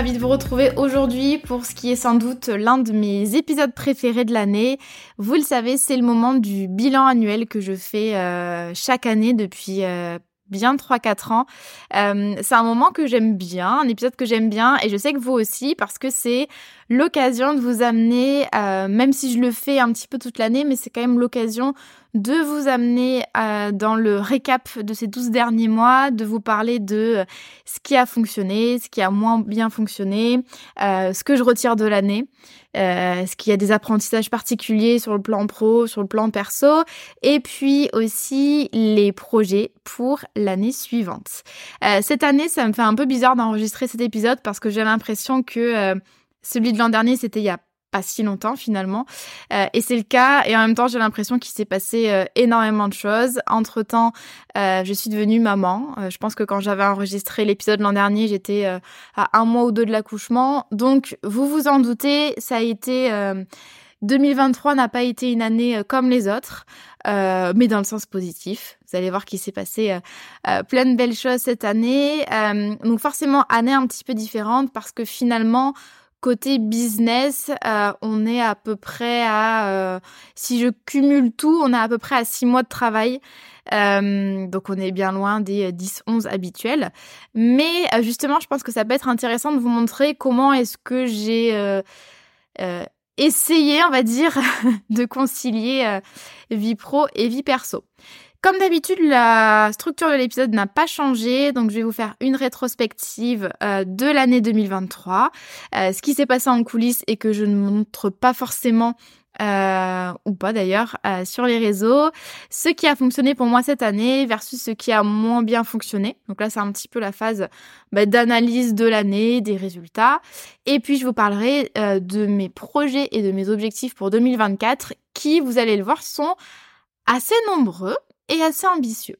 De vous retrouver aujourd'hui pour ce qui est sans doute l'un de mes épisodes préférés de l'année. Vous le savez, c'est le moment du bilan annuel que je fais euh, chaque année depuis euh, bien 3-4 ans. Euh, c'est un moment que j'aime bien, un épisode que j'aime bien et je sais que vous aussi parce que c'est l'occasion de vous amener, euh, même si je le fais un petit peu toute l'année, mais c'est quand même l'occasion de vous amener euh, dans le récap de ces 12 derniers mois, de vous parler de ce qui a fonctionné, ce qui a moins bien fonctionné, ce que je retire de l'année. Euh, est-ce qu'il y a des apprentissages particuliers sur le plan pro, sur le plan perso, et puis aussi les projets pour l'année suivante. Euh, cette année, ça me fait un peu bizarre d'enregistrer cet épisode parce que j'ai l'impression que euh, celui de l'an dernier, c'était il y a pas si longtemps finalement. Euh, et c'est le cas. Et en même temps, j'ai l'impression qu'il s'est passé euh, énormément de choses. Entre temps, euh, je suis devenue maman. je pense que quand j'avais enregistré l'épisode l'an dernier, j'étais à un mois ou deux de l'accouchement. Donc, vous vous en doutez, ça a été 2023 n'a pas été une année comme les autres, mais dans le sens positif. Vous allez voir qu'il s'est passé plein de belles choses cette année. donc forcément, année un petit peu différente parce que finalement, Côté business, euh, on est à peu près à, euh, si je cumule tout, on est à peu près à six mois de travail. Euh, donc on est bien loin des 10-11 habituels. Mais justement, je pense que ça peut être intéressant de vous montrer comment est-ce que j'ai essayé, on va dire, de concilier vie pro et vie perso. Comme d'habitude, la structure de l'épisode n'a pas changé, donc je vais vous faire une rétrospective euh, de l'année 2023, euh, ce qui s'est passé en coulisses et que je ne montre pas forcément euh, ou pas d'ailleurs sur les réseaux, ce qui a fonctionné pour moi cette année versus ce qui a moins bien fonctionné. Donc là, c'est un petit peu la phase bah, d'analyse de l'année, des résultats. Et puis, je vous parlerai de mes projets et de mes objectifs pour 2024 qui, vous allez le voir, sont assez nombreux et assez ambitieux.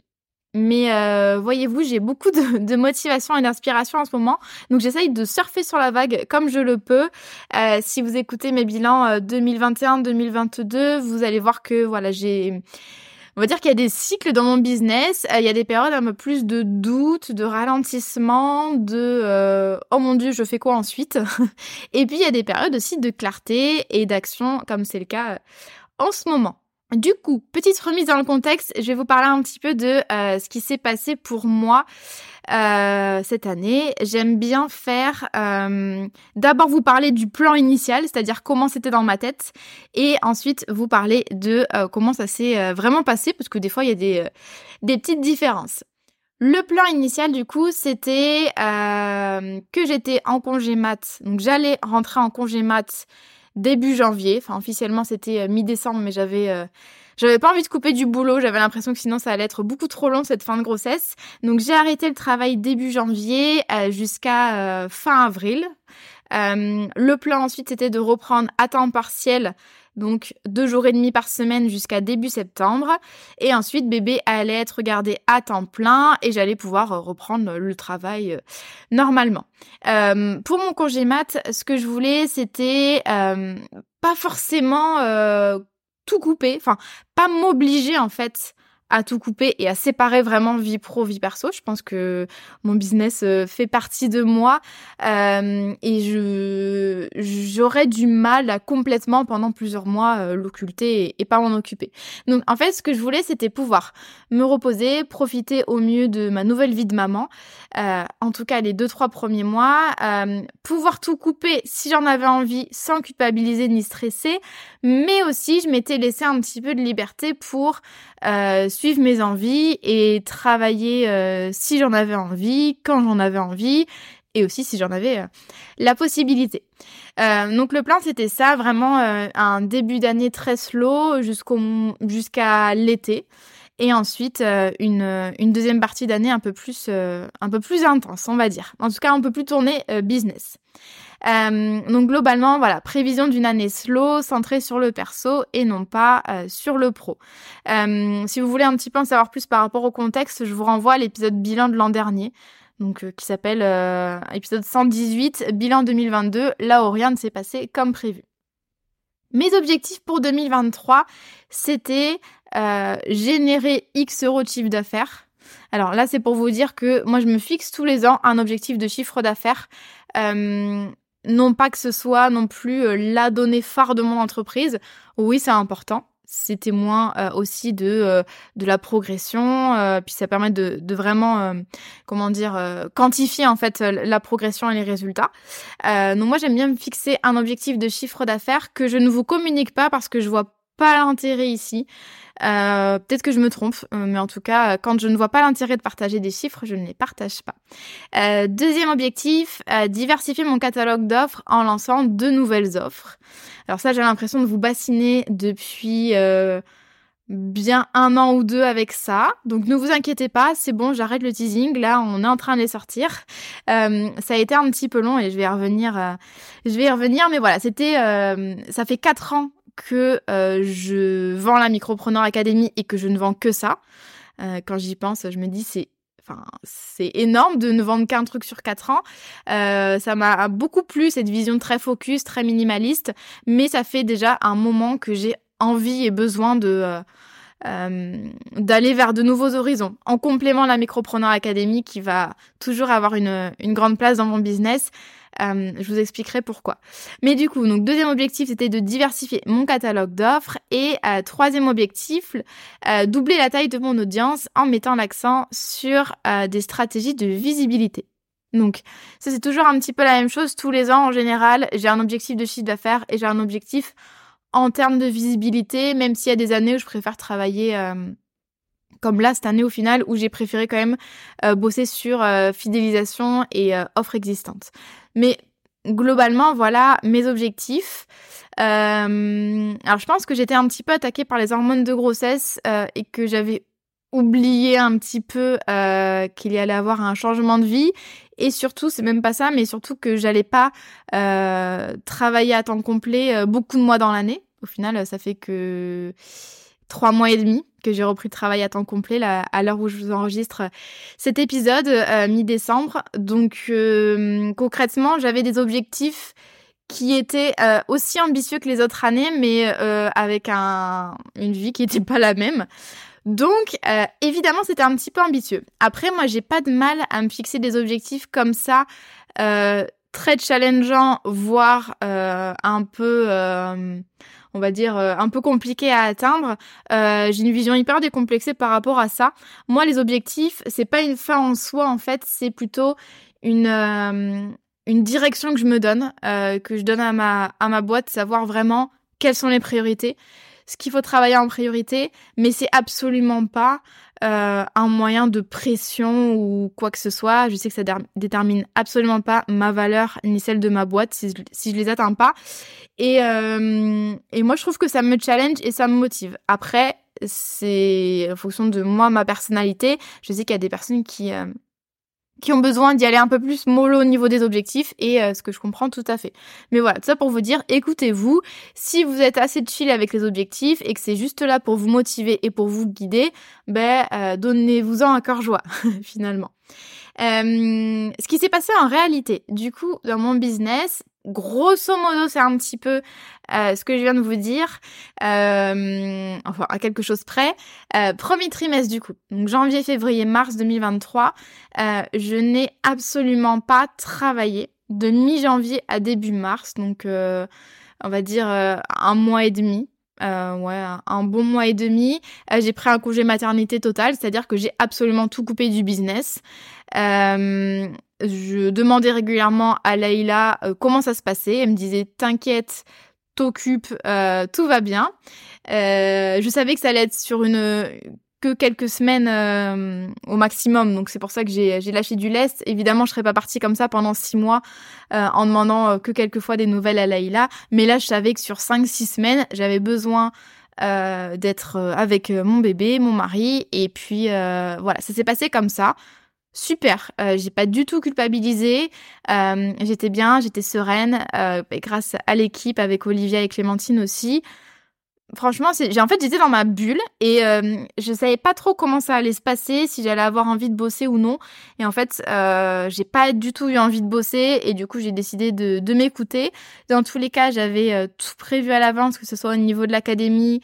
Mais euh, voyez-vous, j'ai beaucoup de, motivation et d'inspiration en ce moment, donc j'essaye de surfer sur la vague comme je le peux. Euh, si vous écoutez mes bilans 2021-2022, euh, vous allez voir que voilà, j'ai on va dire qu'il y a des cycles dans mon business. Il y a des périodes un peu plus de doute, de ralentissement, de oh mon dieu, je fais quoi ensuite? Et puis il y a des périodes aussi de clarté et d'action, comme c'est le cas en ce moment. Du coup, petite remise dans le contexte, je vais vous parler un petit peu de euh, ce qui s'est passé pour moi euh, cette année. J'aime bien faire euh, d'abord vous parler du plan initial, c'est-à-dire comment c'était dans ma tête, et ensuite vous parler de comment ça s'est vraiment passé, parce que des fois il y a des, petites différences. Le plan initial, du coup, c'était que j'étais en congé mat, donc j'allais rentrer en congé mat début janvier. Enfin, officiellement, c'était euh, mi-décembre, mais j'avais euh, j'avais pas envie de couper du boulot. J'avais l'impression que sinon, ça allait être beaucoup trop long cette fin de grossesse. Donc, j'ai arrêté le travail début janvier euh, jusqu'à fin avril. le plan ensuite, c'était de reprendre à temps partiel donc deux jours et demi par semaine jusqu'à début septembre. Et ensuite, bébé allait être gardé à temps plein et j'allais pouvoir euh, reprendre le travail euh, normalement. Euh, pour mon congé mat, ce que je voulais, c'était pas forcément tout couper, enfin pas m'obliger en fait à tout couper et à séparer vraiment vie pro, vie perso. Je pense que mon business euh, fait partie de moi euh, et je j'aurais du mal à complètement pendant plusieurs mois euh, l'occulter et, pas m'en occuper. Donc en fait, ce que je voulais, c'était pouvoir me reposer, profiter au mieux de ma nouvelle vie de maman. En tout cas, les deux trois premiers mois, pouvoir tout couper si j'en avais envie, sans culpabiliser ni stresser, mais aussi je m'étais laissé un petit peu de liberté pour suivre mes envies et travailler euh, si j'en avais envie, quand j'en avais envie et aussi si j'en avais euh, la possibilité. Euh, donc le plan c'était ça, vraiment un début d'année très slow jusqu'à l'été. et ensuite une, deuxième partie d'année un peu plus intense, on va dire. En tout cas, un peu plus tournée business. Euh, donc globalement, voilà, prévision d'une année slow, centrée sur le perso et non pas euh, sur le pro. Euh, si vous voulez un petit peu en savoir plus par rapport au contexte, je vous renvoie à l'épisode bilan de l'an dernier. Donc, qui s'appelle épisode 118, bilan 2022, là où rien ne s'est passé comme prévu. Mes objectifs pour 2023, c'était générer X euros de chiffre d'affaires. Alors là, c'est pour vous dire que moi, je me fixe tous les ans un objectif de chiffre d'affaires. Euh, non pas que ce soit non plus euh, la donnée phare de mon entreprise. Oui, c'est important. C'est témoin euh, aussi de euh, de la progression, puis ça permet de, de vraiment comment dire quantifier en fait la progression et les résultats. donc moi j'aime bien me fixer un objectif de chiffre d'affaires que je ne vous communique pas parce que je vois pas l'intérêt ici. Euh, peut-être que je me trompe, euh, mais en tout cas, quand je ne vois pas l'intérêt de partager des chiffres, je ne les partage pas. Euh, deuxième objectif, diversifier mon catalogue d'offres en lançant de nouvelles offres. Alors ça, j'ai l'impression de vous bassiner depuis bien un an ou deux avec ça. Donc ne vous inquiétez pas, c'est bon, j'arrête le teasing. Là, on est en train de les sortir. ça a été un petit peu long et je vais y revenir. je vais y revenir, mais voilà, c'était. ça fait quatre ans que euh, je vends la Micropreneur Academy et que je ne vends que ça. Euh, quand j'y pense, je me dis c'est Enfin, c'est énorme de ne vendre qu'un truc sur quatre ans. Euh, ça m'a beaucoup plu cette vision très focus, très minimaliste, mais ça fait déjà un moment que j'ai envie et besoin de d'aller vers de nouveaux horizons. En complément la Micropreneur Academy qui va toujours avoir une, une grande place dans mon business, euh, je vous expliquerai pourquoi. Mais du coup, donc deuxième objectif, c'était de diversifier mon catalogue d'offres. Et euh, troisième objectif, euh, doubler la taille de mon audience en mettant l'accent sur des stratégies de visibilité. Donc, ça c'est toujours un petit peu la même chose. Tous les ans, en général, j'ai un objectif de chiffre d'affaires et j'ai un objectif en termes de visibilité, même s'il y a des années où je préfère travailler comme là cette année au final où j'ai préféré quand même bosser sur fidélisation et offres existantes. Mais globalement, voilà mes objectifs. Euh, alors je pense que j'étais un petit peu attaquée par les hormones de grossesse euh, et que j'avais oublié un petit peu euh, qu'il y allait avoir un changement de vie et surtout c'est même pas ça mais surtout que j'allais pas travailler à temps complet beaucoup de mois dans l'année au final ça fait que trois mois et demi que j'ai repris de travail à temps complet à l'heure où je vous enregistre cet épisode euh, mi-décembre. Donc euh, concrètement, j'avais des objectifs qui étaient euh, aussi ambitieux que les autres années, mais avec un, une vie qui n'était pas la même. Donc évidemment, c'était un petit peu ambitieux. Après, moi, j'ai pas de mal à me fixer des objectifs comme ça. très challengeants, voire un peu on va dire, euh, un peu compliqué à atteindre. Euh, j'ai une vision hyper décomplexée par rapport à ça. Moi, les objectifs, c'est pas une fin en soi, en fait, c'est plutôt une euh, direction que je me donne, que je donne à ma boîte, savoir vraiment quelles sont les priorités, ce qu'il faut travailler en priorité, mais c'est absolument pas euh, un moyen de pression ou quoi que ce soit. Je sais que ça détermine absolument pas ma valeur ni celle de ma boîte si je, si les atteins pas. Et, euh, et moi, je trouve que ça me challenge et ça me motive. Après, c'est en fonction de moi, ma personnalité. Je sais qu'il y a des personnes qui, euh, qui ont besoin d'y aller un peu plus mollo au niveau des objectifs et euh, ce que je comprends tout à fait. Mais voilà, tout ça pour vous dire, écoutez-vous, si vous êtes assez chill avec les objectifs et que c'est juste là pour vous motiver et pour vous guider, ben euh, donnez-vous-en un cœur joie finalement. Euh, ce qui s'est passé en réalité, du coup, dans mon business, grosso modo, c'est un petit peu euh, ce que je viens de vous dire, euh, enfin à quelque chose près. Euh, premier trimestre du coup, donc janvier, février, mars 2023, je n'ai absolument pas travaillé de mi-janvier à début mars, donc on va dire un mois et demi. ouais, un bon mois et demi. j'ai pris un congé maternité total, c'est-à-dire que j'ai absolument tout coupé du business. Je demandais régulièrement à Leïla euh, comment ça se passait. Elle me disait T'inquiète, t'occupe, euh, tout va bien. Euh, je savais que ça allait être sur une que quelques semaines au maximum, donc c'est pour ça que j'ai lâché du lest. Évidemment, je serais pas partie comme ça pendant six mois en demandant que quelques fois des nouvelles à Leïla, mais là, je savais que sur cinq, six semaines, j'avais besoin d'être avec mon bébé, mon mari, et puis voilà, ça s'est passé comme ça super. Euh, j'ai pas du tout culpabilisé. Euh, j'étais bien, j'étais sereine, euh, grâce à l'équipe avec Olivia et Clémentine aussi. Franchement, j'ai en fait j'étais dans ma bulle et euh, je savais pas trop comment ça allait se passer, si j'allais avoir envie de bosser ou non. Et en fait, j'ai pas du tout eu envie de bosser et du coup j'ai décidé de m'écouter. Dans tous les cas, j'avais tout prévu à l'avance, que ce soit au niveau de l'académie,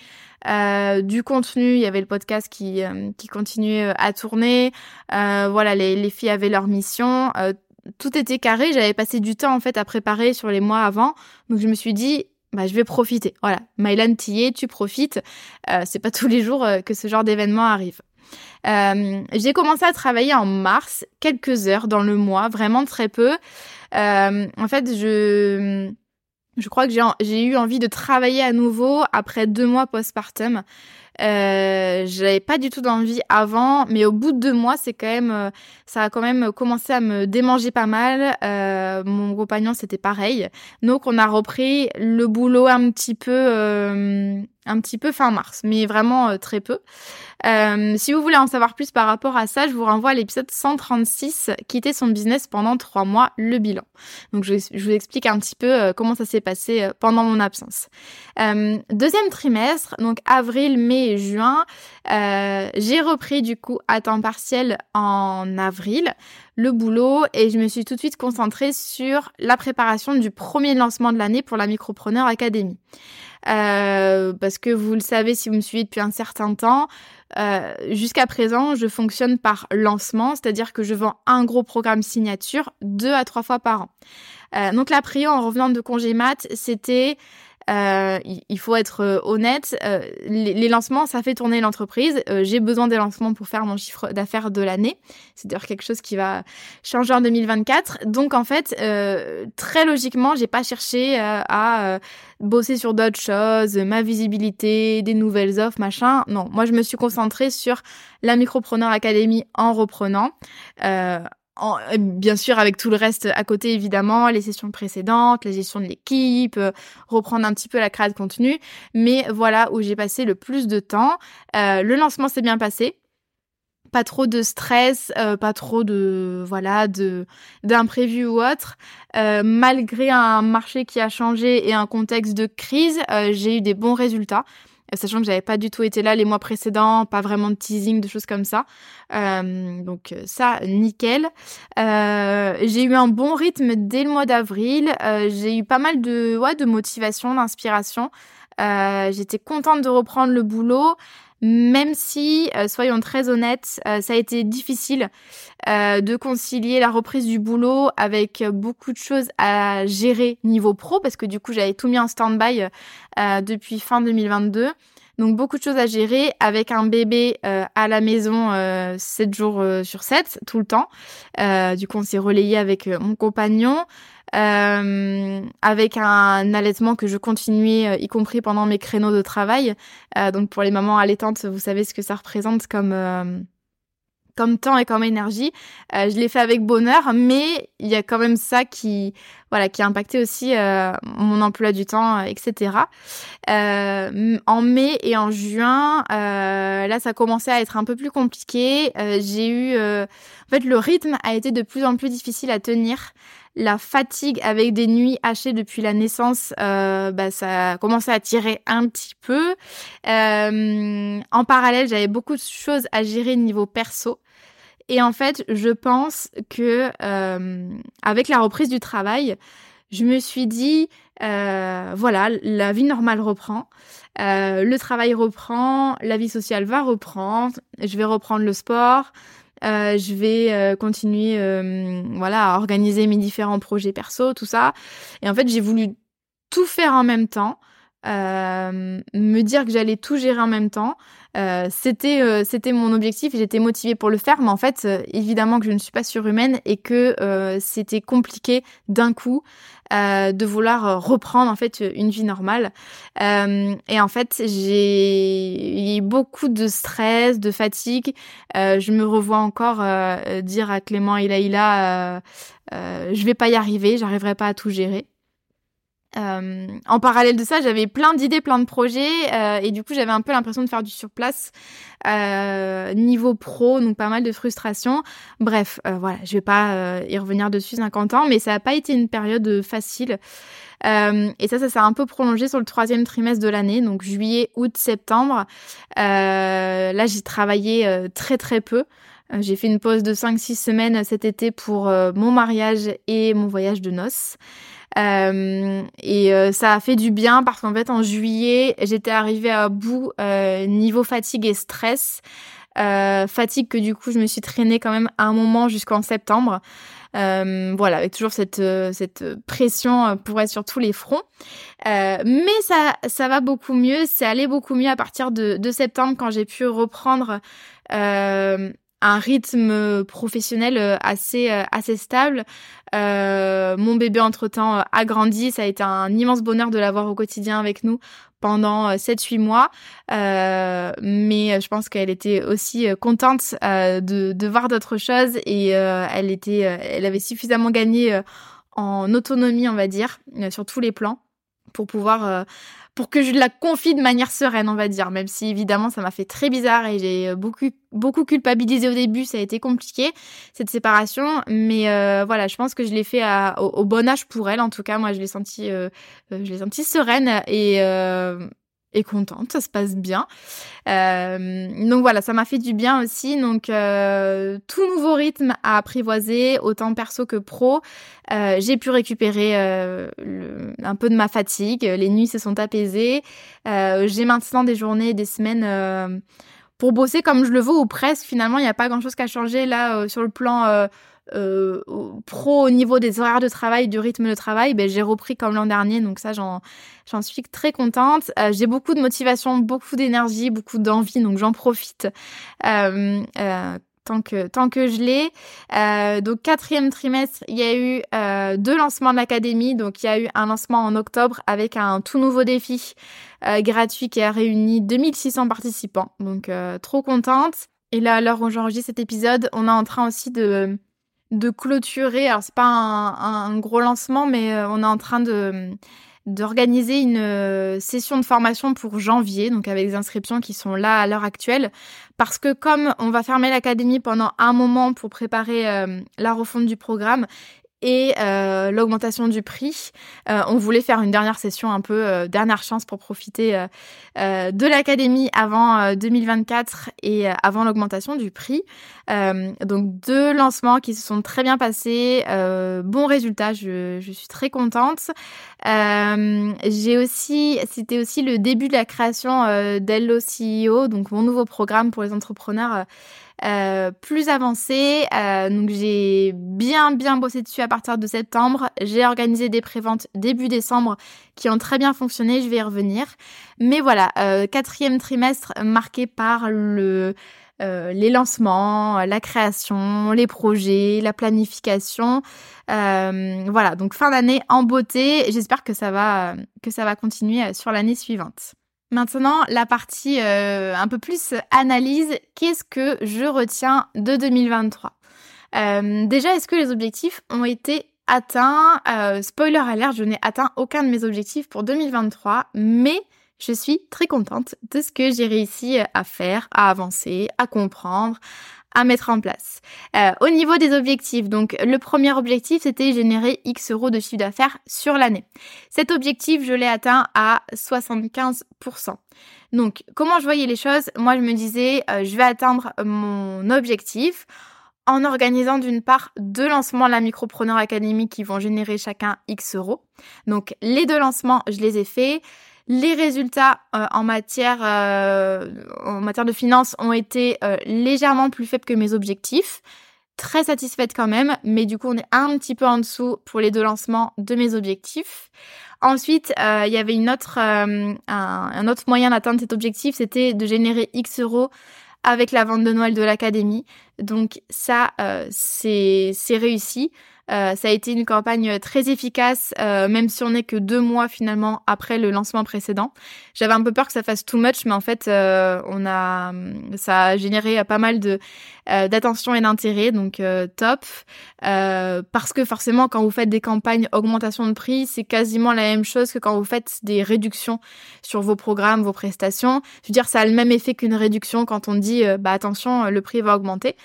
euh, du contenu, il y avait le podcast qui, euh, continuait euh, à tourner. voilà, les, les, filles avaient leur mission. tout était carré. J'avais passé du temps en fait à préparer sur les mois avant. Donc je me suis dit, bah, je vais profiter. Voilà, Mylan Tillet, tu profites. c'est pas tous les jours que ce genre d'événement arrive. J'ai commencé à travailler en mars, quelques heures dans le mois, vraiment très peu. En fait, je je crois que j'ai eu envie de travailler à nouveau après deux mois postpartum. Euh, j'avais pas du tout d'envie avant, mais au bout de deux mois, c'est quand même, euh, ça a quand même commencé à me démanger pas mal. Euh, mon compagnon, c'était pareil. Donc, on a repris le boulot un petit peu, euh, un petit peu fin mars, mais vraiment euh, très peu. Euh, si vous voulez en savoir plus par rapport à ça, je vous renvoie à l'épisode 136, quitter son business pendant trois mois, le bilan. Donc je, vous explique un petit peu euh, comment ça s'est passé pendant mon absence. deuxième trimestre, donc avril, mai et juin, j'ai repris du coup à temps partiel en avril le boulot et je me suis tout de suite concentrée sur la préparation du premier lancement de l'année pour la Micropreneur Academy. Euh, parce que vous le savez si vous me suivez depuis un certain temps, euh, jusqu'à présent, je fonctionne par lancement, c'est-à-dire que je vends un gros programme signature deux à trois fois par an. Euh, donc la prio en revenant de congé mat, c'était euh, il faut être euh, honnête, euh, les, lancements, ça fait tourner l'entreprise. J'ai besoin des lancements pour faire mon chiffre d'affaires de l'année. C'est d'ailleurs quelque chose qui va changer en 2024. Donc en fait, très logiquement, j'ai pas cherché à bosser sur d'autres choses, ma visibilité, des nouvelles offres, machin. Non, moi je me suis concentrée sur la Micropreneur Academy en reprenant. Euh, bien sûr avec tout le reste à côté évidemment, les sessions précédentes, la gestion de l'équipe, euh, reprendre un petit peu la création de contenu, mais voilà où j'ai passé le plus de temps. Euh, le lancement s'est bien passé, pas trop de stress, pas trop de voilà de d'imprévus ou autre. malgré un marché qui a changé et un contexte de crise, j'ai eu des bons résultats sachant que j'avais pas du tout été là les mois précédents, pas vraiment de teasing, de choses comme ça. Euh, donc ça, nickel. Euh, j'ai eu un bon rythme dès le mois d'avril. Euh, j'ai eu pas mal de, ouais, de motivation, d'inspiration. Euh, j'étais contente de reprendre le boulot même si, euh, soyons très honnêtes, euh, ça a été difficile euh, de concilier la reprise du boulot avec beaucoup de choses à gérer niveau pro, parce que du coup j'avais tout mis en stand-by depuis fin 2022. Donc beaucoup de choses à gérer avec un bébé à la maison 7 jours sur 7 tout le temps. du coup on s'est relayé avec mon compagnon. Euh, avec un allaitement que je continuais, euh, y compris pendant mes créneaux de travail. Euh, donc pour les mamans allaitantes, vous savez ce que ça représente comme comme temps et comme énergie. je l'ai fait avec bonheur, mais il y a quand même ça qui, voilà, qui a impacté aussi mon emploi du temps, etc. en mai et en juin, là, ça commençait à être un peu plus compliqué. J'ai eu, en fait, le rythme a été de plus en plus difficile à tenir la fatigue avec des nuits hachées depuis la naissance, euh, bah, ça a à tirer un petit peu. Euh, en parallèle, j'avais beaucoup de choses à gérer niveau perso. Et en fait, je pense que euh, avec la reprise du travail, je me suis dit, voilà, la vie normale reprend, le travail reprend, la vie sociale va reprendre, je vais reprendre le sport, euh, je vais euh, continuer euh, voilà à organiser mes différents projets perso tout ça. Et en fait j'ai voulu tout faire en même temps me dire que j'allais tout gérer en même temps c'était c'était mon objectif et j'étais motivée pour le faire mais en fait évidemment que je ne suis pas surhumaine et que c'était compliqué d'un coup euh, de vouloir euh, reprendre en fait une vie normale. Euh, et en fait, j'ai eu beaucoup de stress, de fatigue. je me revois encore dire à Clément et Laïla, je vais pas y arriver, j'arriverai pas à tout gérer. Euh, en parallèle de ça, j'avais plein d'idées, plein de projets, euh, et du coup, j'avais un peu l'impression de faire du surplace euh, niveau pro, donc pas mal de frustration. Bref, voilà, je vais pas y revenir dessus 50 ans, mais ça n'a pas été une période facile. et ça, ça s'est un peu prolongé sur le troisième trimestre de l'année, donc juillet, août, septembre. là, j'ai travaillé très très peu. J'ai fait une pause de 5-6 semaines cet été pour mon mariage et mon voyage de noces. Euh, et euh, ça a fait du bien parce qu'en fait en juillet j'étais arrivée à bout euh, niveau fatigue et stress. fatigue que du coup je me suis traînée quand même un moment jusqu'en septembre. voilà, avec toujours cette, cette pression pour être sur tous les fronts. mais ça, ça va beaucoup mieux. C'est allé beaucoup mieux à partir de, de septembre quand j'ai pu reprendre un rythme professionnel euh, assez euh, assez stable. Euh, mon bébé entre-temps a grandi, ça a été un immense bonheur de l'avoir au quotidien avec nous pendant 7-8 mois. mais je pense qu'elle était aussi contente de, de voir d'autres choses et elle était elle avait suffisamment gagné en autonomie, on va dire, sur tous les plans pour pouvoir pour que je la confie de manière sereine, on va dire. Même si évidemment ça m'a fait très bizarre et j'ai beaucoup beaucoup culpabilisé au début, ça a été compliqué cette séparation. Mais euh, voilà, je pense que je l'ai fait au, bon âge pour elle. En tout cas, moi je l'ai senti, euh, euh, je l'ai senti sereine et contente, ça se passe bien. Euh, donc voilà, ça m'a fait du bien aussi. Donc euh, tout nouveau rythme à apprivoiser, autant perso que pro. Euh, j'ai pu récupérer un peu de ma fatigue, les nuits se sont apaisées. j'ai maintenant des journées, des semaines pour bosser comme je le veux ou presque. Finalement, il n'y a pas grand-chose qu'à changer là sur le plan euh, pro au niveau des horaires de travail, du rythme de travail, ben, j'ai repris comme l'an dernier, donc ça j'en suis très contente. Euh, j'ai beaucoup de motivation, beaucoup d'énergie, beaucoup d'envie, donc j'en profite. Euh, tant que je l'ai. Donc quatrième trimestre, il y a eu deux lancements de l'académie. Donc il y a eu un lancement en octobre avec un tout nouveau défi gratuit qui a réuni 2600 participants. Donc trop contente. Et là, à l'heure où j'enregistre cet épisode, on est en train aussi de de clôturer. Alors c'est pas un, gros lancement, mais euh, on est en train de d'organiser une euh, session de formation pour janvier, donc avec des inscriptions qui sont là à l'heure actuelle, parce que comme on va fermer l'académie pendant un moment pour préparer euh, la refonte du programme, et euh, l'augmentation du prix. Euh, on voulait faire une dernière session, un peu euh, dernière chance pour profiter de l'académie avant 2024 et avant l'augmentation du prix. donc deux lancements qui se sont très bien passés, bon résultat, je, je, suis très contente. J'ai aussi, c'était aussi le début de la création d'Hello CEO, donc mon nouveau programme pour les entrepreneurs euh, plus avancé. Euh, donc j'ai bien bien bossé dessus à partir de septembre. J'ai organisé des préventes début décembre qui ont très bien fonctionné. Je vais y revenir. Mais voilà, euh, quatrième trimestre marqué par le les lancements, la création, les projets, la planification. voilà, donc fin d'année en beauté. J'espère que ça va que ça va continuer sur l'année suivante. Maintenant, la partie euh, un peu plus analyse, qu'est-ce que je retiens de 2023 euh, Déjà, est-ce que les objectifs ont été atteints? Euh, Spoiler alert, je n'ai atteint aucun de mes objectifs pour 2023, mais je suis très contente de ce que j'ai réussi à faire, à avancer, à comprendre, à mettre en place. Euh, au niveau des objectifs, donc le premier objectif c'était générer X euros de chiffre d'affaires sur l'année. Cet objectif, je l'ai atteint à 75%. Donc comment je voyais les choses? Moi je me disais, euh, je vais atteindre mon objectif en organisant d'une part deux lancements de la Micropreneur Academy qui vont générer chacun X euros. Donc les deux lancements, je les ai faits. Les résultats euh, en matière euh, en matière de finances ont été euh, légèrement plus faibles que mes objectifs. Très satisfaite quand même, mais du coup on est un petit peu en dessous pour les deux lancements de mes objectifs. Ensuite, il y avait une autre, un, un, autre moyen d'atteindre cet objectif, c'était de générer X euros avec la vente de Noël de l'académie. Donc ça, c'est réussi. Ça a été une campagne très efficace, même si on n'est que deux mois finalement après le lancement précédent. J'avais un peu peur que ça fasse too much, mais en fait, on a, ça a généré pas mal de d'attention et d'intérêt, donc top. parce que forcément, quand vous faites des campagnes augmentation de prix, c'est quasiment la même chose que quand vous faites des réductions sur vos programmes, vos prestations. Je veux dire, ça a le même effet qu'une réduction quand on dit, bah attention, le prix va augmenter.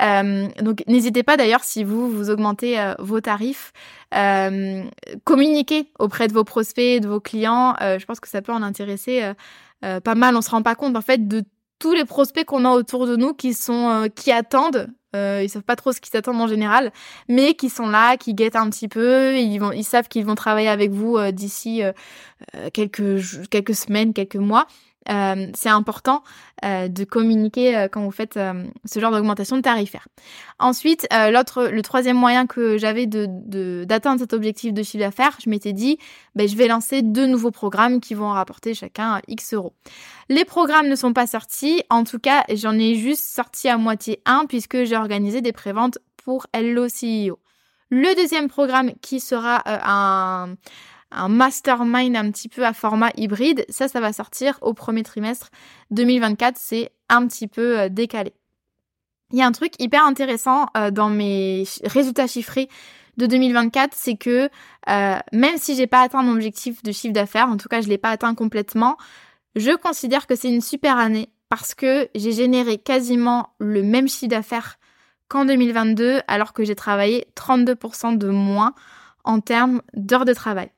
donc n'hésitez pas d'ailleurs si vous vous augmentez vos tarifs, euh, communiquer auprès de vos prospects, de vos clients. je pense que ça peut en intéresser pas mal. On se rend pas compte en fait de tous les prospects qu'on a autour de nous qui sont qui attendent euh, ils savent pas trop ce qu'ils s'attendent en général, mais qui sont là, qui guettent un petit peu. Ils vont, savent qu'ils vont travailler avec vous euh, d'ici euh, euh, quelques semaines, quelques mois. Euh, c'est important euh, de communiquer euh, quand vous faites ce genre d'augmentation de tarifaire. Ensuite, l'autre, le troisième moyen que j'avais de, d'atteindre cet objectif de chiffre d'affaires, je m'étais dit, ben, je vais lancer deux nouveaux programmes qui vont rapporter chacun X euros. Les programmes ne sont pas sortis, en tout cas, j'en ai juste sorti à moitié un puisque j'ai organisé des préventes pour Hello CEO. Le deuxième programme qui sera un un mastermind un petit peu à format hybride. Ça, ça va sortir au premier trimestre 2024. C'est un petit peu euh, décalé. Il y a un truc hyper intéressant euh, dans mes résultats chiffrés de 2024, c'est que euh, même si j'ai pas atteint mon objectif de chiffre d'affaires, en tout cas je l'ai pas atteint complètement, je considère que c'est une super année parce que j'ai généré quasiment le même chiffre d'affaires qu'en 2022 alors que j'ai travaillé 32% de moins en termes d'heures de travail.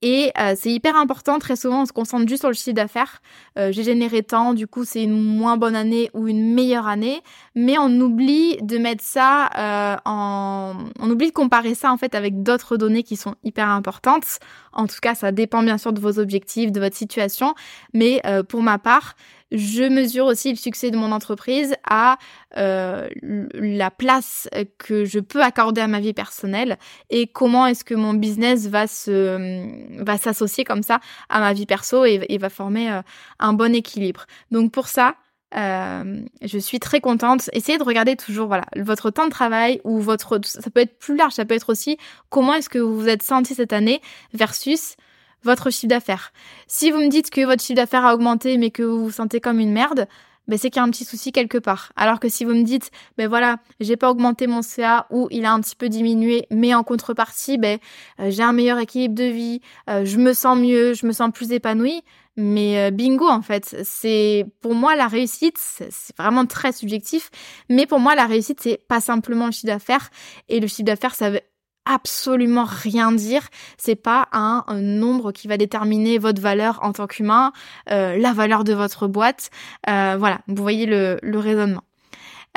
Et euh, c'est hyper important, très souvent on se concentre juste sur le chiffre d'affaires. Euh, j'ai généré tant, du coup c'est une moins bonne année ou une meilleure année, mais on oublie de mettre ça euh, en... On oublie de comparer ça en fait avec d'autres données qui sont hyper importantes. En tout cas, ça dépend bien sûr de vos objectifs, de votre situation, mais pour ma part, je mesure aussi le succès de mon entreprise à euh, la place que je peux accorder à ma vie personnelle et comment est-ce que mon business va se va s'associer comme ça à ma vie perso et, va former euh, un bon équilibre. Donc pour ça, euh, je suis très contente. Essayez de regarder toujours voilà votre temps de travail ou votre ça peut être plus large, ça peut être aussi comment est-ce que vous vous êtes senti cette année versus votre chiffre d'affaires. Si vous me dites que votre chiffre d'affaires a augmenté mais que vous vous sentez comme une merde, ben c'est qu'il y a un petit souci quelque part. Alors que si vous me dites, ben voilà, j'ai pas augmenté mon CA ou il a un petit peu diminué, mais en contrepartie, ben euh, j'ai un meilleur équilibre de vie, euh, je me sens mieux, je me sens plus épanouie. Mais euh, bingo en fait, c'est pour moi la réussite, c'est vraiment très subjectif. Mais pour moi la réussite c'est pas simplement le chiffre d'affaires et le chiffre d'affaires ça veut absolument rien dire. C'est pas un, nombre qui va déterminer votre valeur en tant qu'humain, euh, la valeur de votre boîte. Euh, voilà, vous voyez le, raisonnement.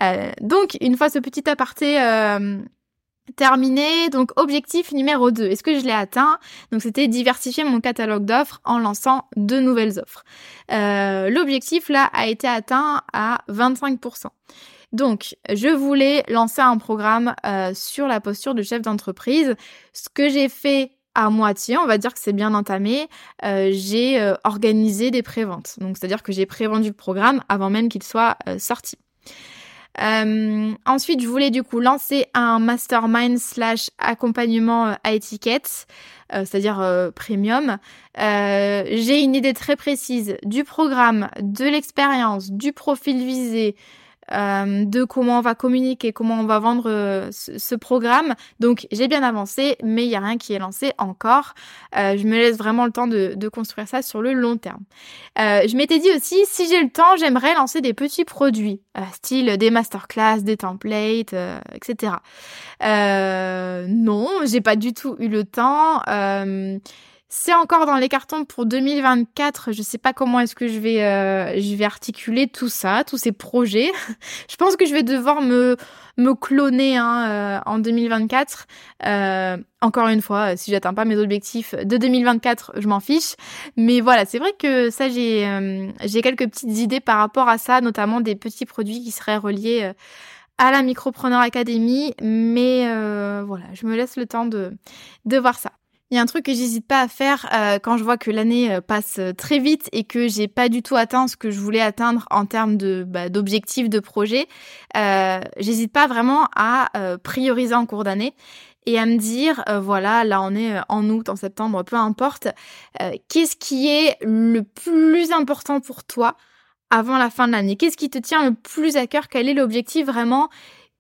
Euh, donc, une fois ce petit aparté terminé, donc objectif numéro 2, est-ce que je l'ai atteint? Donc c'était diversifier mon catalogue d'offres en lançant de nouvelles offres. L'objectif là a été atteint à 25%. Donc, je voulais lancer un programme euh, sur la posture de chef d'entreprise. Ce que j'ai fait à moitié, on va dire que c'est bien entamé, euh, j'ai euh, organisé des préventes. Donc, c'est-à-dire que j'ai prévendu le programme avant même qu'il soit sorti. ensuite, je voulais du coup lancer un mastermind slash accompagnement à étiquette, c'est-à-dire premium. j'ai une idée très précise du programme, de l'expérience, du profil visé, euh, de comment on va communiquer, comment on va vendre euh, ce, programme. Donc j'ai bien avancé, mais il n'y a rien qui est lancé encore. Euh, je me laisse vraiment le temps de, de, construire ça sur le long terme. je m'étais dit aussi, si j'ai le temps, j'aimerais lancer des petits produits, style des masterclass, des templates, etc. non, j'ai pas du tout eu le temps. C'est encore dans les cartons pour 2024. Je sais pas comment est-ce que je vais, euh, je vais articuler tout ça, tous ces projets. je pense que je vais devoir me, me cloner hein, euh, en 2024. Euh, encore une fois, si j'atteins pas mes objectifs de 2024, je m'en fiche. Mais voilà, c'est vrai que ça, j'ai, j'ai quelques petites idées par rapport à ça, notamment des petits produits qui seraient reliés à la Micropreneur Academy. Mais voilà, je me laisse le temps de, de voir ça. Il y a un truc que j'hésite pas à faire euh, quand je vois que l'année euh, passe euh, très vite et que j'ai pas du tout atteint ce que je voulais atteindre en termes bah, d'objectifs de projet. Euh, j'hésite pas vraiment à prioriser en cours d'année et à me dire, voilà, là on est en août, en septembre, peu importe, qu'est-ce qui est le plus important pour toi avant la fin de l'année? Qu'est-ce qui te tient le plus à cœur? Quel est l'objectif vraiment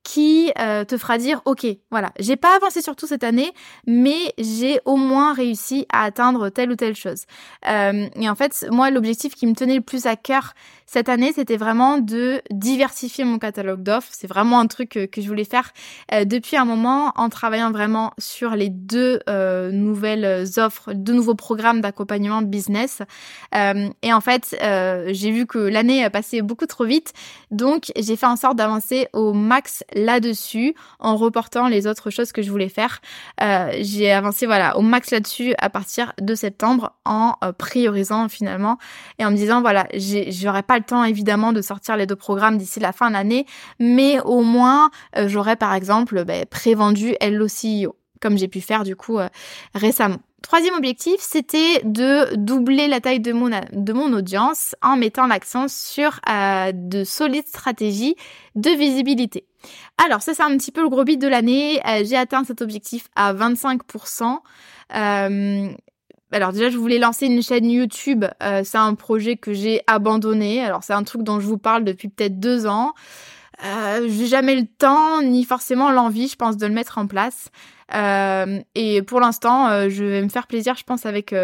qui euh, te fera dire ok voilà. J'ai pas avancé sur tout cette année mais j'ai au moins réussi à atteindre telle ou telle chose. Euh, et en fait moi l'objectif qui me tenait le plus à cœur cette année c'était vraiment de diversifier mon catalogue d'offres. C'est vraiment un truc que, que je voulais faire euh, depuis un moment en travaillant vraiment sur les deux nouvelles offres deux nouveaux programmes d'accompagnement business. Et en fait j'ai vu que l'année passait beaucoup trop vite. Donc j'ai fait en sorte d'avancer au max là-dessus en reportant les autres choses que je voulais faire. Euh, j'ai avancé voilà au max là-dessus à partir de septembre en euh, priorisant finalement et en me disant voilà j'aurai pas le temps évidemment de sortir les deux programmes d'ici la fin de l'année, mais au moins euh, j'aurais par exemple ben, prévendu LOCIO comme j'ai pu faire du coup récemment. Troisième objectif, c'était de doubler la taille de mon, audience en mettant l'accent sur euh, de solides stratégies de visibilité. Alors ça c'est un petit peu le gros bit de l'année. Euh, j'ai atteint cet objectif à 25%. Euh, alors déjà, je voulais lancer une chaîne YouTube. c'est un projet que j'ai abandonné. Alors c'est un truc dont je vous parle depuis peut-être deux ans. Euh, j'ai jamais le temps ni forcément l'envie, je pense, de le mettre en place. Euh, et pour l'instant, euh, je vais me faire plaisir, je pense, avec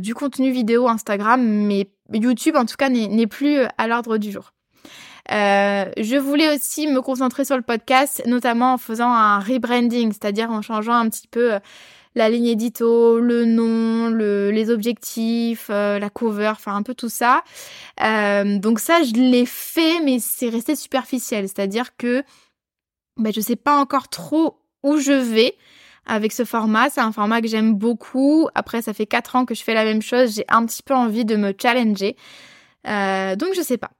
du contenu vidéo Instagram, mais YouTube, en tout cas, n'est plus à l'ordre du jour. je voulais aussi me concentrer sur le podcast, notamment en faisant un rebranding, c'est-à-dire en changeant un petit peu la ligne édito, le nom, le, les objectifs, euh, la cover, enfin un peu tout ça. Euh, donc ça, je l'ai fait, mais c'est resté superficiel. C'est-à-dire que ben, je sais pas encore trop où je vais avec ce format. C'est un format que j'aime beaucoup. Après, ça fait quatre ans que je fais la même chose. J'ai un petit peu envie de me challenger. Euh, donc je sais pas.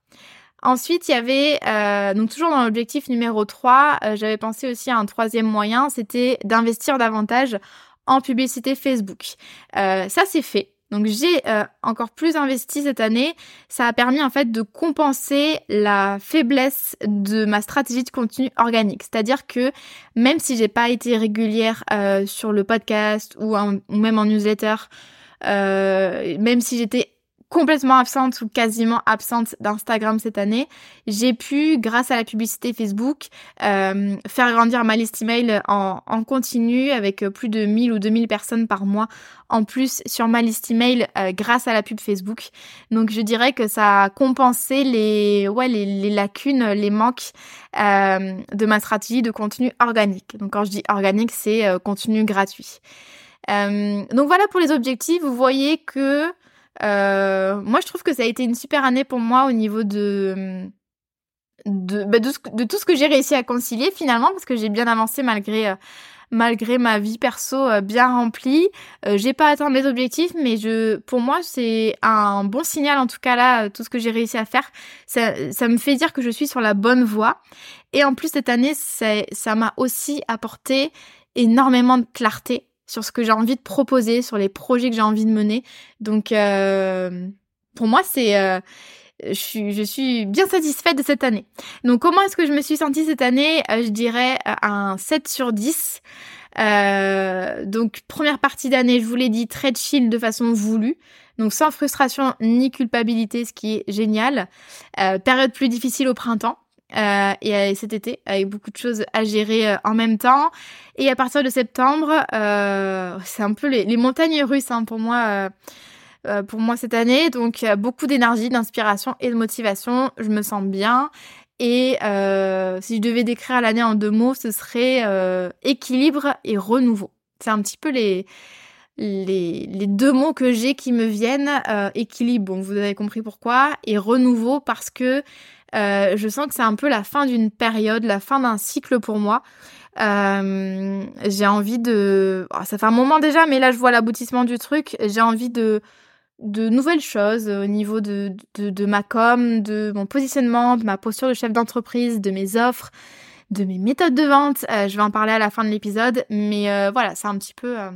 Ensuite, il y avait, euh, donc toujours dans l'objectif numéro 3, euh, j'avais pensé aussi à un troisième moyen, c'était d'investir davantage en publicité Facebook. Ça, c'est fait. Donc j'ai euh, encore plus investi cette année. Ça a permis en fait de compenser la faiblesse de ma stratégie de contenu organique. C'est-à-dire que même si j'ai pas été régulière euh, sur le podcast ou, ou, même en newsletter, même si j'étais complètement absente ou quasiment absente d'Instagram cette année, j'ai pu, grâce à la publicité Facebook, euh, faire grandir ma liste email en, en continu avec euh, plus de 1000 ou 2000 personnes par mois en plus sur ma liste email euh, grâce à la pub Facebook. Donc je dirais que ça a compensé les, ouais, les, lacunes, les manques de ma stratégie de contenu organique. Donc quand je dis organique, c'est contenu gratuit. donc voilà pour les objectifs. Vous voyez que euh, moi, je trouve que ça a été une super année pour moi au niveau de de, bah, tout ce que j'ai réussi à concilier finalement parce que j'ai bien avancé malgré euh, malgré ma vie perso euh, bien remplie. j'ai pas atteint mes objectifs, mais je, pour moi, c'est un bon signal en tout cas là, tout ce que j'ai réussi à faire. Ça, ça me fait dire que je suis sur la bonne voie. Et en plus cette année, ça m'a aussi apporté énormément de clarté sur ce que j'ai envie de proposer, sur les projets que j'ai envie de mener. Donc, euh, pour moi, c'est... Euh, je suis, bien satisfaite de cette année. Donc, comment est-ce que je me suis sentie cette année? Euh, Je dirais un 7 sur 10. donc, première partie d'année, je vous l'ai dit, très chill de façon voulue. Donc, sans frustration ni culpabilité, ce qui est génial. période plus difficile au printemps. Euh, et euh, cet été avec beaucoup de choses à gérer euh, en même temps. Et à partir de septembre, c'est un peu les, montagnes russes hein, pour moi. pour moi cette année, donc beaucoup d'énergie, d'inspiration et de motivation. Je me sens bien et si je devais décrire l'année en deux mots, ce serait équilibre et renouveau. C'est un petit peu les, les, les deux mots que j'ai qui me viennent. équilibre, bon, vous avez compris pourquoi, et renouveau parce que euh, je sens que c'est un peu la fin d'une période, la fin d'un cycle pour moi. Euh, j'ai envie de... Oh, ça fait un moment déjà, mais là je vois l'aboutissement du truc. J'ai envie de de nouvelles choses au niveau de, de, de, ma com, de mon positionnement, de ma posture de chef d'entreprise, de mes offres, de mes méthodes de vente. Euh, je vais en parler à la fin de l'épisode, mais euh, voilà, c'est un petit peu euh,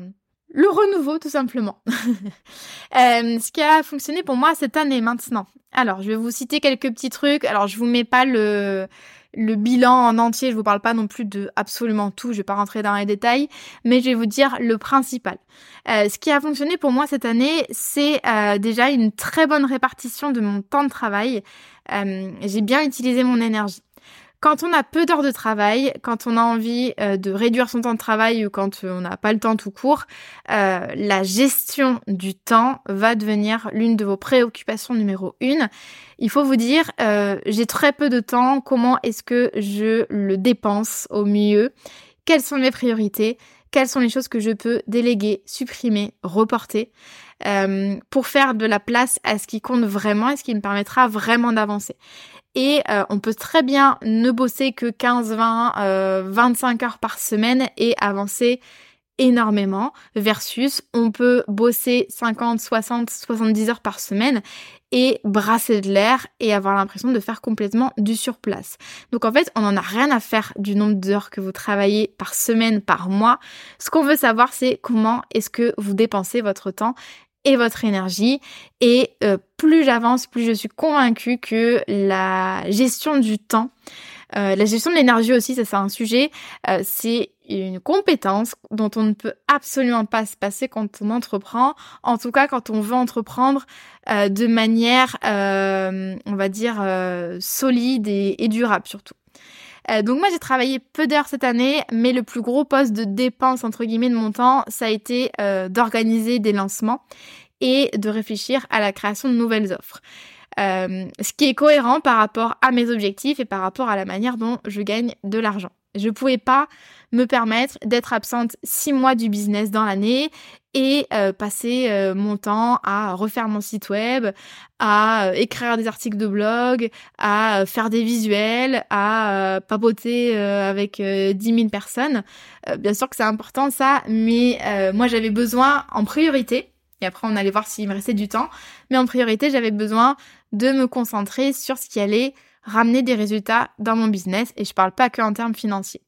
le renouveau tout simplement. Euh, ce qui a fonctionné pour moi cette année maintenant. Alors, je vais vous citer quelques petits trucs. Alors, je vous mets pas le le bilan en entier. Je vous parle pas non plus de absolument tout. Je vais pas rentrer dans les détails, mais je vais vous dire le principal. Euh, ce qui a fonctionné pour moi cette année, c'est euh, déjà une très bonne répartition de mon temps de travail. J'ai bien utilisé mon énergie. Quand on a peu d'heures de travail, quand on a envie euh, de réduire son temps de travail ou quand on n'a pas le temps tout court, euh, la gestion du temps va devenir l'une de vos préoccupations numéro une. Il faut vous dire, euh, j'ai très peu de temps, comment est-ce que je le dépense au mieux? Quelles sont mes priorités? Quelles sont les choses que je peux déléguer, supprimer, reporter? Pour faire de la place à ce qui compte vraiment et ce qui me permettra vraiment d'avancer. Et euh, on peut très bien ne bosser que 15, 20, 25 heures par semaine et avancer énormément versus on peut bosser 50, 60, 70 heures par semaine et brasser de l'air et avoir l'impression de faire complètement du surplace. Donc en fait, on n'en a rien à faire du nombre d'heures que vous travaillez par semaine, par mois. Ce qu'on veut savoir, c'est comment est-ce que vous dépensez votre temps et votre énergie. Et euh, plus j'avance, plus je suis convaincue que la gestion du temps, euh, la gestion de l'énergie aussi, ça c'est un sujet, euh, c'est une compétence dont on ne peut absolument pas se passer quand on entreprend, en tout cas quand on veut entreprendre de manière, on va dire, solide et durable surtout. Euh, donc moi j'ai travaillé peu d'heures cette année, mais le plus gros poste de dépense entre guillemets de mon temps, ça a été euh, d'organiser des lancements et de réfléchir à la création de nouvelles offres. Euh, ce qui est cohérent par rapport à mes objectifs et par rapport à la manière dont je gagne de l'argent. Je pouvais pas me permettre d'être absente six mois du business dans l'année et euh, passer euh, mon temps à refaire mon site web, à euh, écrire des articles de blog, à faire des visuels, à papoter avec 10 000 personnes. bien sûr que c'est important ça, mais moi j'avais besoin en priorité, et après on allait voir s'il me restait du temps, mais en priorité j'avais besoin de me concentrer sur ce qui allait ramener des résultats dans mon business et je parle pas que en termes financiers.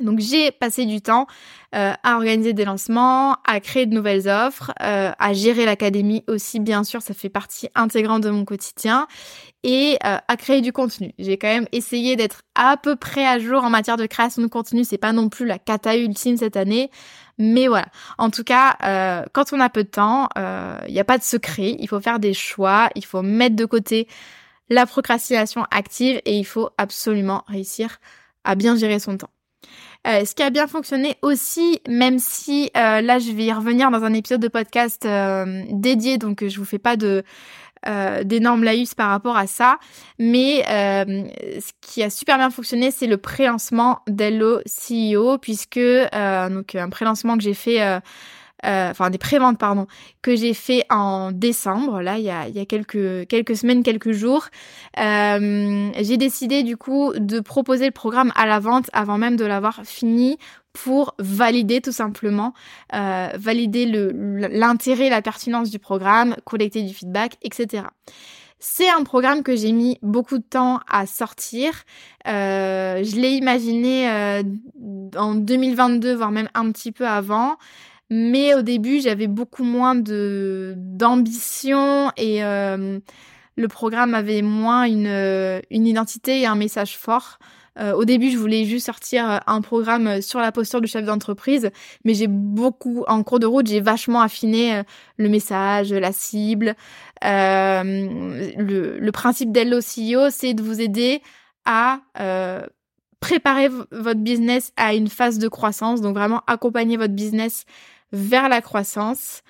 Donc j'ai passé du temps euh, à organiser des lancements, à créer de nouvelles offres, euh, à gérer l'académie aussi bien sûr, ça fait partie intégrante de mon quotidien et euh, à créer du contenu. J'ai quand même essayé d'être à peu près à jour en matière de création de contenu, c'est pas non plus la cata ultime cette année, mais voilà. En tout cas, quand on a peu de temps, il n'y a pas de secret, il faut faire des choix, il faut mettre de côté la procrastination active et il faut absolument réussir à bien gérer son temps. Euh, ce qui a bien fonctionné aussi, même si euh, là je vais y revenir dans un épisode de podcast euh, dédié, donc je vous fais pas d'énormes laïus par rapport à ça, mais ce qui a super bien fonctionné, c'est le pré-lancement d'Hello CEO, puisque donc un pré-lancement que j'ai fait enfin des préventes pardon, que j'ai fait en décembre, là il y a, y a quelques quelques semaines, quelques jours. Euh, j'ai décidé du coup de proposer le programme à la vente avant même de l'avoir fini pour valider tout simplement, euh, valider l'intérêt, la pertinence du programme, collecter du feedback, etc. C'est un programme que j'ai mis beaucoup de temps à sortir. Euh, je l'ai imaginé euh, en 2022, voire même un petit peu avant. Mais au début, j'avais beaucoup moins de d'ambition et euh, le programme avait moins une, euh, une identité et un message fort. Euh, au début, je voulais juste sortir un programme sur la posture du chef d'entreprise, mais j'ai beaucoup, en cours de route, j'ai vachement affiné le message, la cible. le, le principe d'Hello CEO, c'est de vous aider à préparer votre business à une phase de croissance, donc vraiment accompagner votre business vers la croissance,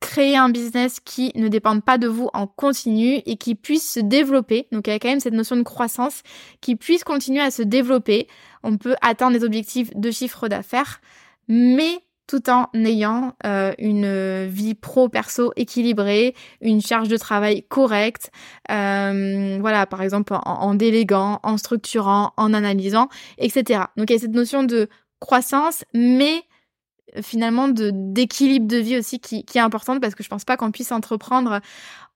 créer un business qui ne dépende pas de vous en continu et qui puisse se développer. Donc il y a quand même cette notion de croissance qui puisse continuer à se développer. On peut atteindre des objectifs de chiffre d'affaires, mais tout en ayant euh, une vie pro-perso équilibrée, une charge de travail correcte, euh, voilà, par exemple en, en, déléguant, en structurant, en analysant, etc. Donc il y a cette notion de croissance, mais finalement d'équilibre de vie aussi qui, qui est importante parce que je pense pas qu'on puisse entreprendre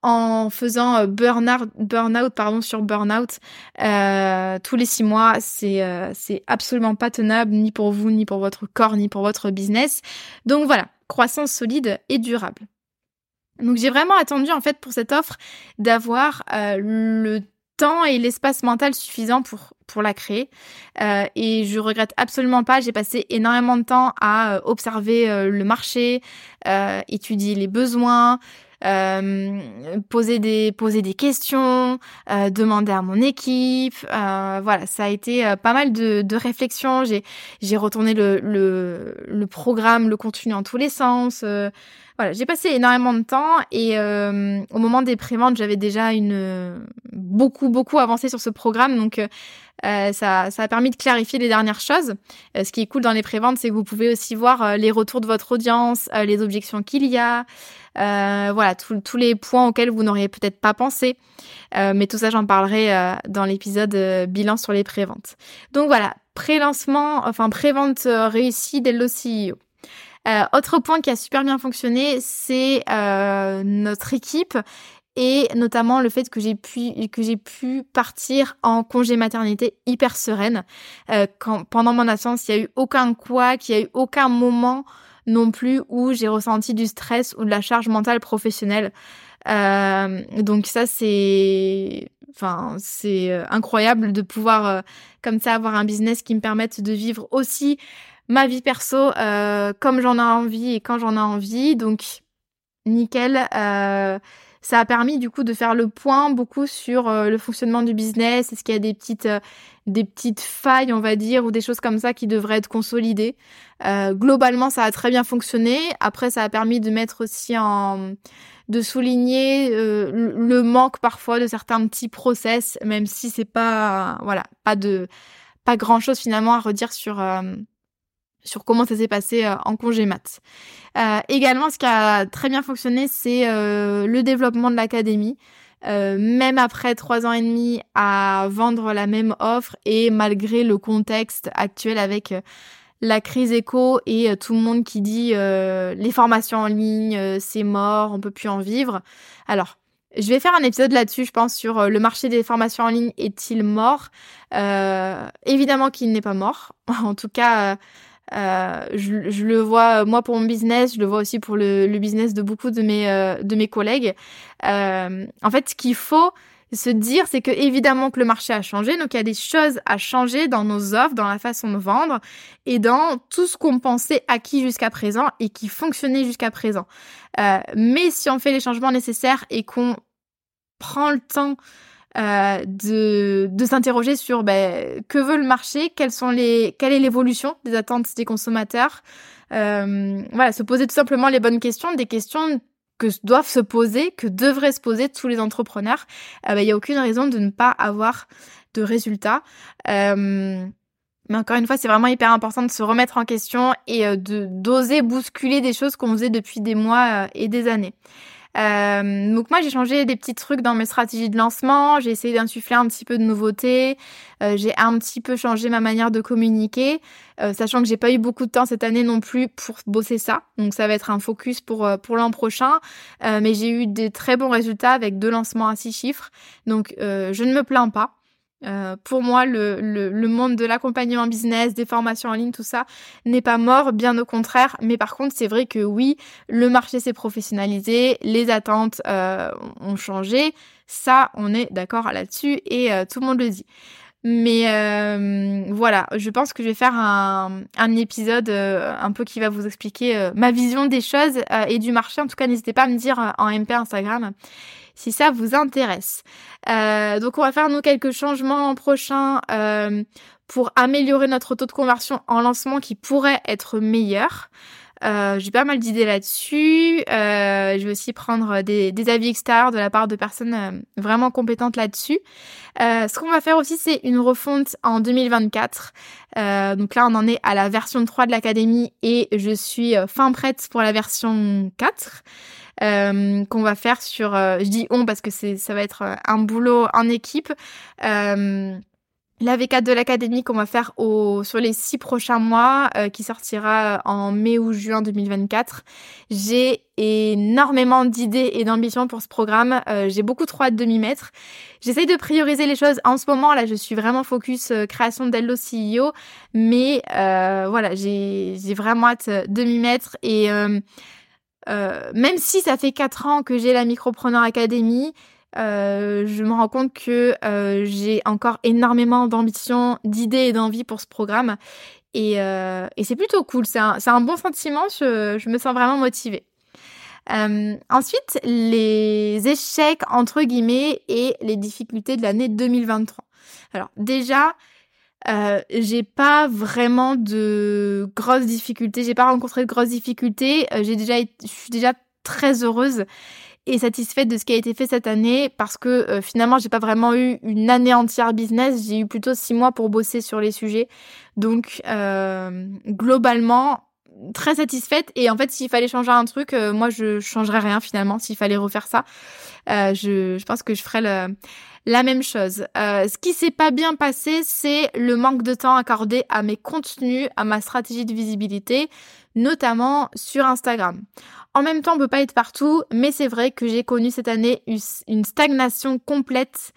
en faisant euh, burn-out, pardon sur burn-out euh, tous les six mois, c'est euh, c'est absolument pas tenable ni pour vous, ni pour votre corps, ni pour votre business. Donc voilà, croissance solide et durable. Donc j'ai vraiment attendu en fait pour cette offre d'avoir le temps et l'espace mental suffisant pour pour la créer. Euh, et je regrette absolument pas. J'ai passé énormément de temps à observer le marché, étudier les besoins. Euh, poser des poser des questions, euh, demander à mon équipe. Euh, voilà, ça a été pas mal de, de réflexions. J'ai j'ai retourné le, le, le programme, le contenu en tous les sens. Voilà, j'ai passé énormément de temps et au moment des préventes, j'avais déjà une beaucoup beaucoup avancé sur ce programme, donc euh, ça, ça a permis de clarifier les dernières choses. Euh, ce qui est cool dans les préventes, c'est que vous pouvez aussi voir euh, les retours de votre audience, les objections qu'il y a, voilà, tous les points auxquels vous n'auriez peut-être pas pensé. mais tout ça, j'en parlerai dans l'épisode bilan sur les préventes. Donc voilà, pré-lancement, enfin pré-vente réussie CEO. Autre point qui a super bien fonctionné, c'est notre équipe et notamment le fait que j'ai pu que j'ai pu partir en congé maternité hyper sereine. Euh, quand pendant mon absence il y a eu aucun quoi qu'il y a eu aucun moment non plus où j'ai ressenti du stress ou de la charge mentale professionnelle. Euh, donc ça c'est enfin c'est euh, incroyable de pouvoir euh, comme ça avoir un business qui me permette de vivre aussi ma vie perso comme j'en ai envie et quand j'en ai envie donc nickel ça a permis du coup de faire le point beaucoup sur euh, le fonctionnement du business. Est-ce qu'il y a des petites, euh, des petites failles, on va dire, ou des choses comme ça qui devraient être consolidées? Euh, globalement, ça a très bien fonctionné. Après, ça a permis de mettre aussi en de souligner le manque parfois de certains petits process, même si c'est pas voilà pas de pas grand chose finalement à redire sur sur comment ça s'est passé euh, en congé maths. Euh, également, ce qui a très bien fonctionné, c'est euh, le développement de l'académie. même après trois ans et demi à vendre la même offre et malgré le contexte actuel avec la crise éco et tout le monde qui dit les formations en ligne, c'est mort, on peut plus en vivre. Alors, je vais faire un épisode là-dessus, je pense, sur le marché des formations en ligne est-il mort? Évidemment qu'il n'est pas mort. en tout cas, euh, je, le vois moi pour mon business, je le vois aussi pour le, business de beaucoup de mes euh, de mes collègues. Euh, en fait, ce qu'il faut se dire, c'est que évidemment que le marché a changé, donc il y a des choses à changer dans nos offres, dans la façon de vendre et dans tout ce qu'on pensait acquis jusqu'à présent et qui fonctionnait jusqu'à présent. Euh, mais si on fait les changements nécessaires et qu'on prend le temps euh, de, de s'interroger sur ben, que veut le marché, quelles sont les, quelle est l'évolution des attentes des consommateurs. Euh, voilà, se poser tout simplement les bonnes questions, des questions que doivent se poser, que devraient se poser tous les entrepreneurs. Euh, ben, il n'y a aucune raison de ne pas avoir de résultats. Euh, mais encore une fois, c'est vraiment hyper important de se remettre en question et euh, de d'oser bousculer des choses qu'on faisait depuis des mois et des années. Euh, donc moi j'ai changé des petits trucs dans mes stratégies de lancement, j'ai essayé d'insuffler un petit peu de nouveauté, euh, j'ai un petit peu changé ma manière de communiquer, euh, sachant que j'ai pas eu beaucoup de temps cette année non plus pour bosser ça, donc ça va être un focus pour pour l'an prochain, mais j'ai eu des très bons résultats avec deux lancements à six chiffres, donc je ne me plains pas. Euh, pour moi, le, monde de l'accompagnement business, des formations en ligne, tout ça n'est pas mort, bien au contraire. Mais par contre, c'est vrai que oui, le marché s'est professionnalisé, les attentes euh, ont changé. Ça, on est d'accord là-dessus et euh, tout le monde le dit. Mais voilà, je pense que je vais faire un épisode un peu qui va vous expliquer ma vision des choses et du marché. En tout cas, n'hésitez pas à me dire en MP Instagram si ça vous intéresse. Euh, donc on va faire nous quelques changements l'an prochain euh, pour améliorer notre taux de conversion en lancement qui pourrait être meilleur. Euh, j'ai pas mal d'idées là-dessus. Je vais aussi prendre des, avis extérieurs de la part de personnes vraiment compétentes là-dessus. Ce qu'on va faire aussi, c'est une refonte en 2024. donc là, on en est à la version 3 de l'académie et je suis fin prête pour la version 4 euh, qu'on va faire sur. Euh, je dis on parce que c'est ça va être euh, un boulot en équipe. Euh, la V4 de l'académie qu'on va faire au, sur les six prochains mois, qui sortira en mai ou juin 2024. J'ai énormément d'idées et d'ambitions pour ce programme. j'ai beaucoup trop hâte de m'y mettre. J'essaye de prioriser les choses. En ce moment, là, je suis vraiment focus création d'Hello CEO. Mais voilà, j'ai vraiment hâte de m'y mettre. Et même si ça fait quatre ans que j'ai la Micropreneur Academy, je me rends compte que j'ai encore énormément d'ambition, d'idées et d'envie pour ce programme. Et, c'est plutôt cool. C'est un, un, bon sentiment. Je, je, me sens vraiment motivée. ensuite, les échecs entre guillemets et les difficultés de l'année 2023. Alors déjà, euh, j'ai pas vraiment de grosses difficultés. J'ai pas rencontré de grosses difficultés. Euh, j'ai déjà, je suis déjà très heureuse et satisfaite de ce qui a été fait cette année parce que euh, finalement j'ai pas vraiment eu une année entière business. J'ai eu plutôt six mois pour bosser sur les sujets. Donc euh, globalement très satisfaite et en fait s'il fallait changer un truc moi je changerais rien finalement s'il fallait refaire ça je, je pense que je ferais le la même chose. Euh, ce qui s'est pas bien passé, c'est le manque de temps accordé à mes contenus, à ma stratégie de visibilité, notamment sur Instagram. En même temps, on peut pas être partout, mais c'est vrai que j'ai connu cette année une stagnation complète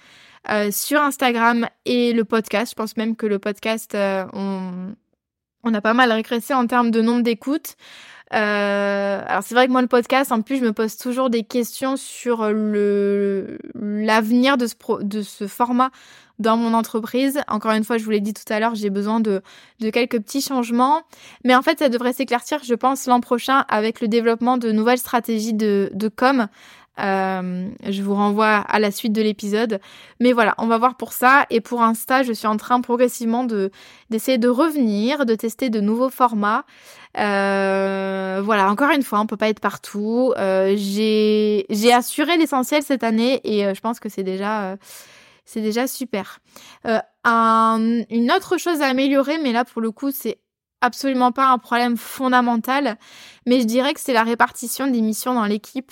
euh, sur Instagram et le podcast. Je pense même que le podcast, euh, on, a pas mal régressé en termes de nombre d'écoutes. Euh, alors c'est vrai que moi le podcast, en plus je me pose toujours des questions sur le l'avenir de ce de ce format dans mon entreprise. Encore une fois, je vous l'ai dit tout à l'heure, j'ai besoin de, de quelques petits changements. Mais en fait, ça devrait s'éclaircir, je pense, l'an prochain avec le développement de nouvelles stratégies de, de com euh, je vous renvoie à la suite de l'épisode. Mais voilà, on va voir pour ça. Et pour Insta, je suis en train progressivement de d'essayer de revenir, de tester de nouveaux formats. Euh, voilà, encore une fois, on peut pas être partout. Euh, j'ai j'ai assuré l'essentiel cette année et je pense que c'est déjà c'est déjà super. Un, une autre chose à améliorer, mais là pour le coup c'est absolument pas un problème fondamental, mais je dirais que c'est la répartition des missions dans l'équipe.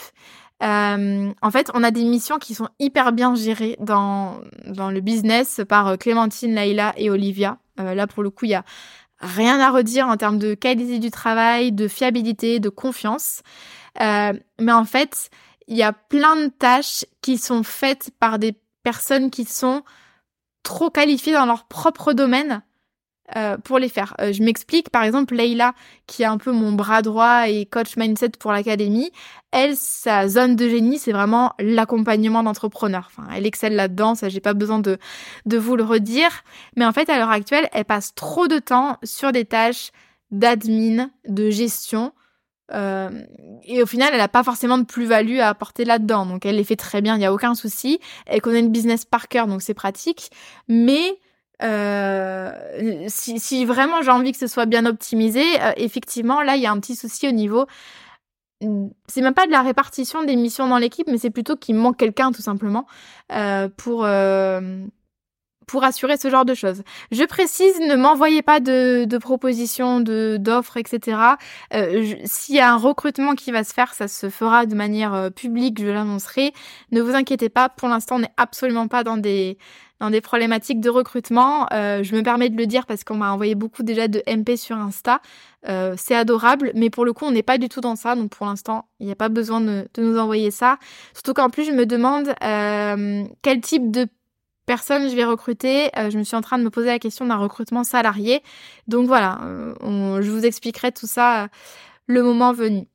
Euh, en fait, on a des missions qui sont hyper bien gérées dans, dans le business par euh, Clémentine, Laïla et Olivia. Euh, là, pour le coup, il y a rien à redire en termes de qualité du travail, de fiabilité, de confiance. mais en fait, il y a plein de tâches qui sont faites par des personnes qui sont trop qualifiées dans leur propre domaine euh, pour les faire. Euh, je m'explique, par exemple, Leila, qui est un peu mon bras droit et coach mindset pour l'académie, elle, sa zone de génie, c'est vraiment l'accompagnement d'entrepreneurs. Enfin, elle excelle là-dedans, ça j'ai pas besoin de, de vous le redire. Mais en fait, à l'heure actuelle, elle passe trop de temps sur des tâches d'admin, de gestion. Euh, et au final, elle n'a pas forcément de plus-value à apporter là-dedans. Donc, elle les fait très bien, il n'y a aucun souci. Elle connaît une business par cœur, donc c'est pratique. Mais euh, si, si, vraiment j'ai envie que ce soit bien optimisé, euh, effectivement, là, il y a un petit souci au niveau. C'est même pas de la répartition des missions dans l'équipe, mais c'est plutôt qu'il manque quelqu'un tout simplement euh, pour pour assurer ce genre de choses. Je précise, ne m'envoyez pas de, de propositions, de d'offres, etc. Euh, S'il y a un recrutement qui va se faire, ça se fera de manière publique, je l'annoncerai. Ne vous inquiétez pas, pour l'instant, on n'est absolument pas dans des dans des problématiques de recrutement. Euh, je me permets de le dire parce qu'on m'a envoyé beaucoup déjà de MP sur Insta. Euh, c'est adorable, mais pour le coup, on n'est pas du tout dans ça. Donc pour l'instant, il n'y a pas besoin de, nous envoyer ça. Surtout qu'en plus, je me demande euh, quel type de personne je vais recruter. je me suis en train de me poser la question d'un recrutement salarié. Donc voilà, je vous expliquerai tout ça le moment venu.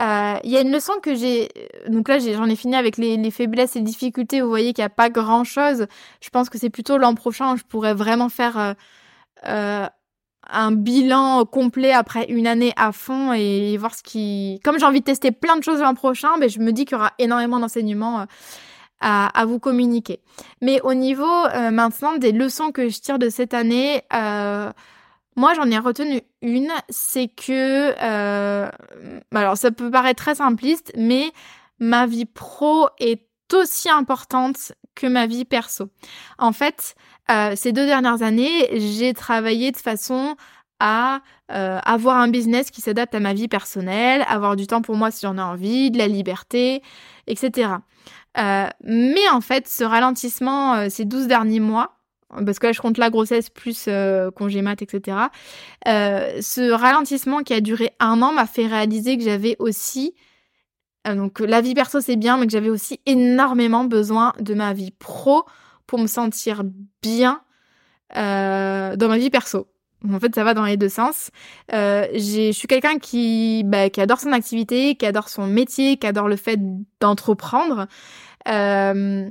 Euh, il y a une leçon que j'ai. Donc là, j'en ai, fini avec les, faiblesses et difficultés. Vous voyez qu'il n'y a pas grand chose. Je pense que c'est plutôt l'an prochain je pourrais vraiment faire euh, euh, un bilan complet après une année à fond et voir ce qui. Comme j'ai envie de tester plein de choses l'an prochain, mais ben, je me dis qu'il y aura énormément d'enseignements. À, vous communiquer. Mais au niveau maintenant des leçons que je tire de cette année, moi, j'en ai retenu une, c'est que, euh, alors ça peut paraître très simpliste, mais ma vie pro est aussi importante que ma vie perso. En fait, euh, ces deux dernières années, j'ai travaillé de façon à euh, avoir un business qui s'adapte à ma vie personnelle, avoir du temps pour moi si j'en ai envie, de la liberté, etc. mais en fait, ce ralentissement ces 12 derniers mois, parce que là je compte la grossesse plus euh, congé etc. Euh, ce ralentissement qui a duré un an m'a fait réaliser que j'avais aussi, euh, donc la vie perso c'est bien, mais que j'avais aussi énormément besoin de ma vie pro pour me sentir bien dans ma vie perso. En fait, ça va dans les deux sens. Euh, je suis quelqu'un qui, bah, qui adore son activité, qui adore son métier, qui adore le fait d'entreprendre. Euh,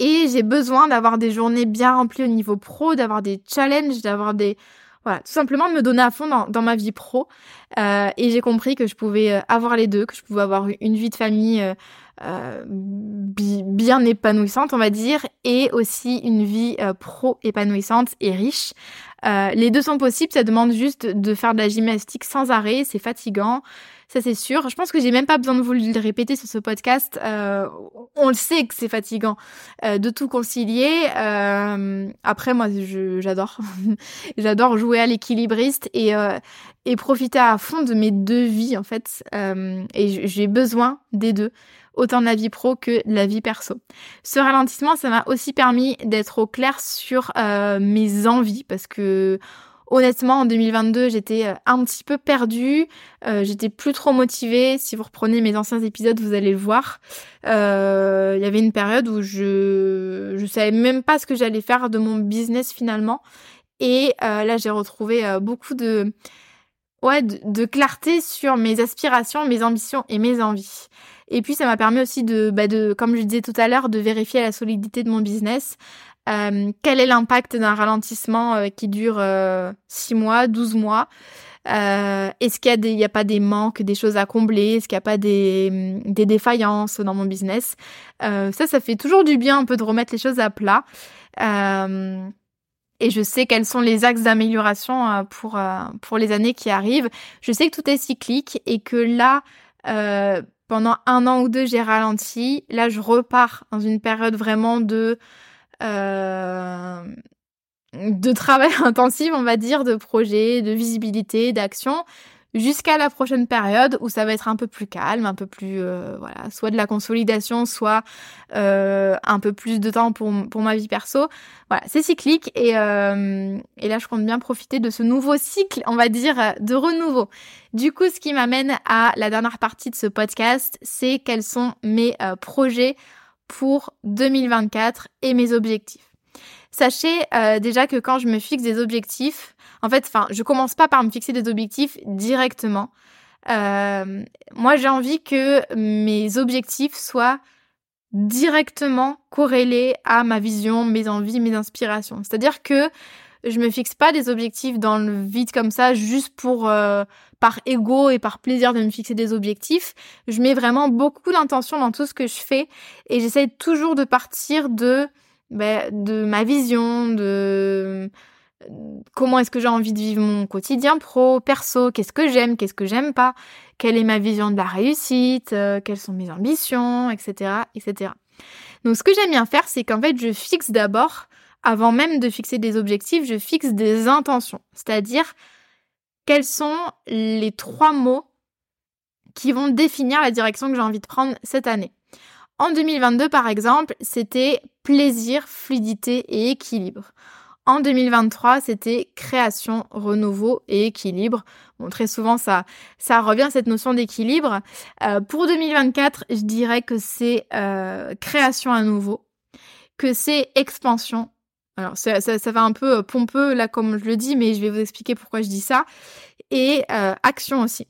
et j'ai besoin d'avoir des journées bien remplies au niveau pro, d'avoir des challenges, d'avoir des... Voilà, tout simplement de me donner à fond dans, ma vie pro. Euh, et j'ai compris que je pouvais euh, avoir les deux, que je pouvais avoir une vie de famille euh bien épanouissante, on va dire, et aussi une vie pro épanouissante et riche. les deux sont possibles, ça demande juste de faire de la gymnastique sans arrêt, c'est fatigant ça c'est sûr. Je pense que j'ai même pas besoin de vous le répéter sur ce podcast. Euh, on le sait que c'est fatigant euh, de tout concilier. Euh, après, moi, j'adore, j'adore jouer à l'équilibriste et et profiter à fond de mes deux vies en fait. et j'ai besoin des deux autant de la vie pro que de la vie perso. Ce ralentissement, ça m'a aussi permis d'être au clair sur mes envies parce que Honnêtement, en 2022, j'étais euh, un petit peu perdue. Euh, j'étais plus trop motivée. Si vous reprenez mes anciens épisodes, vous allez le voir. Euh, il y avait une période où je je savais même pas ce que j'allais faire de mon business finalement. Et là, j'ai retrouvé beaucoup de ouais de, clarté sur mes aspirations, mes ambitions et mes envies. Et puis ça m'a permis aussi de, bah de, comme je disais tout à l'heure, de vérifier la solidité de mon business, euh, quel est l'impact d'un ralentissement euh, qui dure 6 euh, mois, 12 mois? Est-ce qu'il y a, pas des manques, des choses à combler? Est-ce qu'il n'y a pas des, des, défaillances dans mon business? Ça, ça fait toujours du bien un peu de remettre les choses à plat. et je sais quels sont les axes d'amélioration pour, pour les années qui arrivent. Je sais que tout est cyclique et que là, pendant un an ou deux, j'ai ralenti. Là, je repars dans une période vraiment de euh, de travail intensif, on va dire, de projet, de visibilité, d'action, jusqu'à la prochaine période où ça va être un peu plus calme, un peu plus, euh, voilà, soit de la consolidation, soit euh, un peu plus de temps pour, pour ma vie perso. Voilà, c'est cyclique et, euh, et là, je compte bien profiter de ce nouveau cycle, on va dire, de renouveau. Du coup, ce qui m'amène à la dernière partie de ce podcast, c'est quels sont mes projets pour 2024 et mes objectifs. Sachez euh, déjà que quand je me fixe des objectifs, en fait, enfin, je commence pas par me fixer des objectifs directement. Euh, moi, j'ai envie que mes objectifs soient directement corrélés à ma vision, mes envies, mes inspirations. C'est-à-dire que je me fixe pas des objectifs dans le vide comme ça juste pour euh, par ego et par plaisir de me fixer des objectifs. Je mets vraiment beaucoup d'intention dans tout ce que je fais et j'essaie toujours de partir de ben, ma vision, de comment est-ce que j'ai envie de vivre mon quotidien pro, perso, qu'est-ce que j'aime, qu'est-ce que j'aime pas, quelle est ma vision de la réussite, euh, quelles sont mes ambitions, etc., etc. Donc ce que j'aime bien faire, c'est qu'en fait je fixe d'abord avant même de fixer des objectifs, je fixe des intentions. C'est-à-dire, quels sont les trois mots qui vont définir la direction que j'ai envie de prendre cette année. En 2022, par exemple, c'était plaisir, fluidité et équilibre. En 2023, c'était création, renouveau et équilibre. Bon, très souvent, ça, ça revient cette notion d'équilibre. Euh, pour 2024, je dirais que c'est euh, création à nouveau, que c'est expansion alors ça, va un peu euh, pompeux là comme je le dis, mais je vais vous expliquer pourquoi je dis ça. Et euh, action aussi,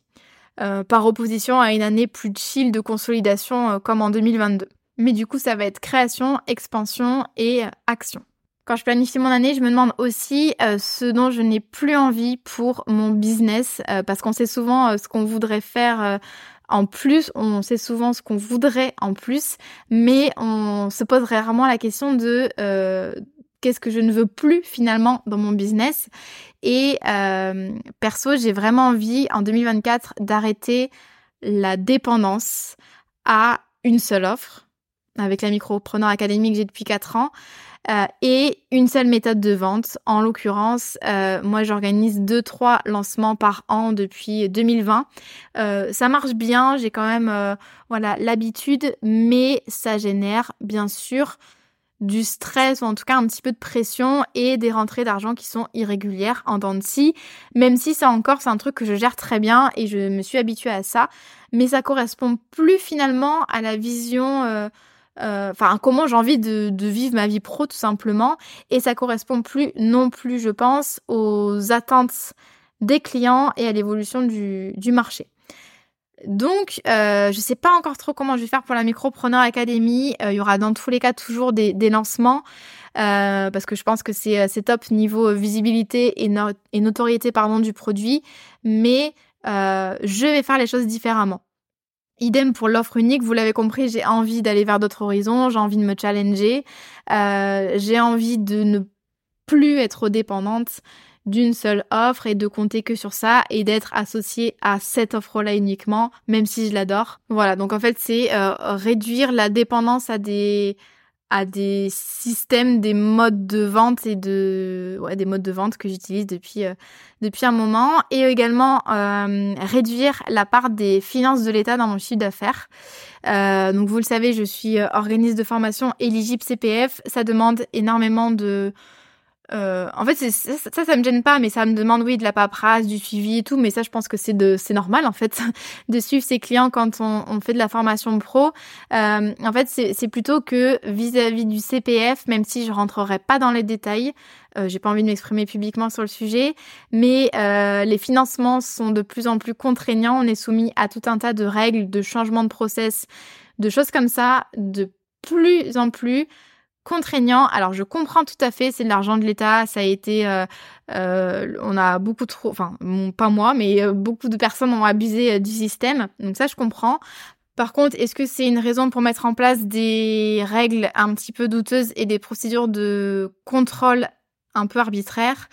euh, par opposition à une année plus chill de consolidation comme en 2022. Mais du coup, ça va être création, expansion et action. Quand je planifie mon année, je me demande aussi ce dont je n'ai plus envie pour mon business, parce qu'on sait souvent ce qu'on voudrait faire en plus, on sait souvent ce qu'on voudrait en plus, mais on se pose rarement la question de qu'est-ce que je ne veux plus finalement dans mon business. Et euh, perso, j'ai vraiment envie en 2024 d'arrêter la dépendance à une seule offre avec la micropreneur académique que j'ai depuis 4 ans euh, et une seule méthode de vente. En l'occurrence, euh, moi j'organise 2-3 lancements par an depuis 2020. ça marche bien, j'ai quand même voilà l'habitude, mais ça génère bien sûr du stress ou en tout cas un petit peu de pression et des rentrées d'argent qui sont irrégulières en dents de scie, même si ça encore c'est un truc que je gère très bien et je me suis habituée à ça, mais ça correspond plus finalement à la vision euh, enfin comment j'ai envie de, vivre ma vie pro tout simplement. Et ça correspond plus non plus je pense aux attentes des clients et à l'évolution du marché. Donc, euh, je sais pas encore trop comment je vais faire pour la Micropreneur Academy. Euh, il y aura dans tous les cas toujours des, lancements euh, parce que je pense que c'est top niveau visibilité et, notoriété du produit, mais je vais faire les choses différemment. Idem pour l'offre unique, vous l'avez compris, j'ai envie d'aller vers d'autres horizons, j'ai envie de me challenger, j'ai envie de ne plus être dépendante d'une seule offre et de compter que sur ça et d'être associé à cette offre-là uniquement, même si je l'adore. Voilà, donc en fait c'est euh, réduire la dépendance à des à des systèmes, des modes de vente et de des modes de vente que j'utilise depuis euh, un moment et également euh, réduire la part des finances de l'État dans mon chiffre d'affaires. donc vous le savez, je suis organisme de formation éligible CPF. Ça demande énormément de euh, en fait, ça, ça, ça me gêne pas, mais ça me demande, oui, de la paperasse, du suivi et tout. Mais ça, je pense que c'est de, c'est normal, en fait, de suivre ses clients quand on, on fait de la formation pro. Euh, en fait, c'est plutôt que vis-à-vis du CPF, même si je rentrerai pas dans les détails, euh, j'ai pas envie de m'exprimer publiquement sur le sujet, mais euh, les financements sont de plus en plus contraignants. On est soumis à tout un tas de règles, de changements de process, de choses comme ça, de plus en plus contraignant. Alors je comprends tout à fait, c'est de l'argent de l'État, ça a été, euh, euh, on a beaucoup trop, enfin pas moi, mais euh, beaucoup de personnes ont abusé du système, donc ça je comprends. Par contre, est-ce que c'est une raison pour mettre en place des règles un petit peu douteuses et des procédures de contrôle un peu arbitraires?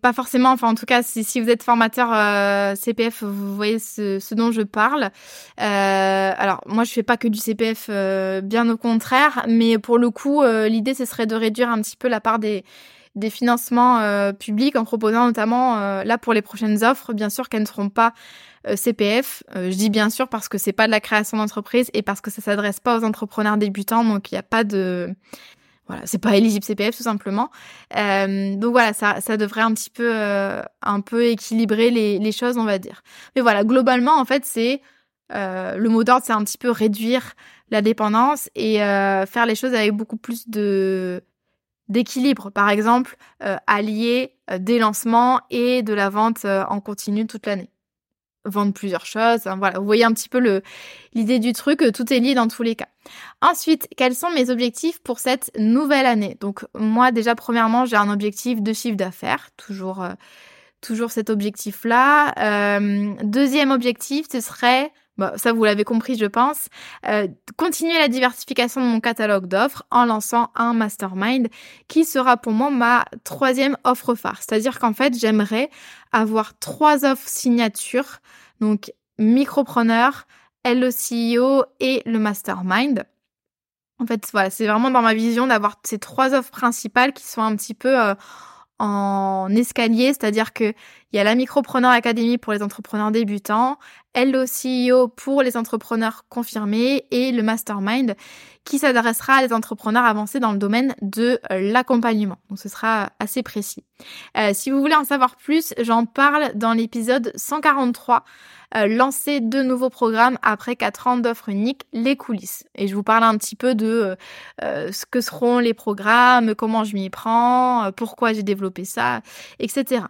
Pas forcément, enfin en tout cas, si, vous êtes formateur euh, CPF, vous voyez ce, dont je parle. Euh, alors moi, je fais pas que du CPF, euh, bien au contraire, mais pour le coup, l'idée ce serait de réduire un petit peu la part des des financements publics en proposant notamment là pour les prochaines offres, bien sûr qu'elles ne seront pas CPF. je dis bien sûr parce que c'est pas de la création d'entreprise et parce que ça s'adresse pas aux entrepreneurs débutants, donc il n'y a pas de voilà, c'est pas éligible CPF tout simplement. Euh, donc voilà, ça, ça devrait un petit peu, euh, un peu équilibrer les, les choses, on va dire. Mais voilà, globalement, en fait, c'est euh, le mot d'ordre, c'est un petit peu réduire la dépendance et euh, faire les choses avec beaucoup plus de d'équilibre. Par exemple, allier des lancements et de la vente en continu toute l'année vendre plusieurs choses. Hein, voilà, vous voyez un petit peu le l'idée du truc, euh, tout est lié dans tous les cas. Ensuite, quels sont mes objectifs pour cette nouvelle année? Donc moi déjà premièrement, j'ai un objectif de chiffre d'affaires, toujours euh, toujours cet objectif là. Euh, deuxième objectif, ce serait Ça, vous l'avez compris, je pense. Euh, continuer la diversification de mon catalogue d'offres en lançant un mastermind qui sera pour moi ma troisième offre phare. C'est-à-dire qu'en fait, j'aimerais avoir trois offres signatures. Donc, micropreneur, le CEO et le mastermind. En fait, voilà, c'est vraiment dans ma vision d'avoir ces trois offres principales qui sont un petit peu euh, en escalier, c'est-à-dire que il y a la Micropreneur Academy pour les entrepreneurs débutants, Hello CEO pour les entrepreneurs confirmés et le Mastermind qui s'adressera à des entrepreneurs avancés dans le domaine de l'accompagnement. Donc ce sera assez précis. Euh, si vous voulez en savoir plus, j'en parle dans l'épisode 143 euh, lancer de nouveaux programmes après 4 ans d'offres uniques, les coulisses. Et je vous parle un petit peu de euh, ce que seront les programmes, comment je m'y prends, pourquoi j'ai développé ça, etc.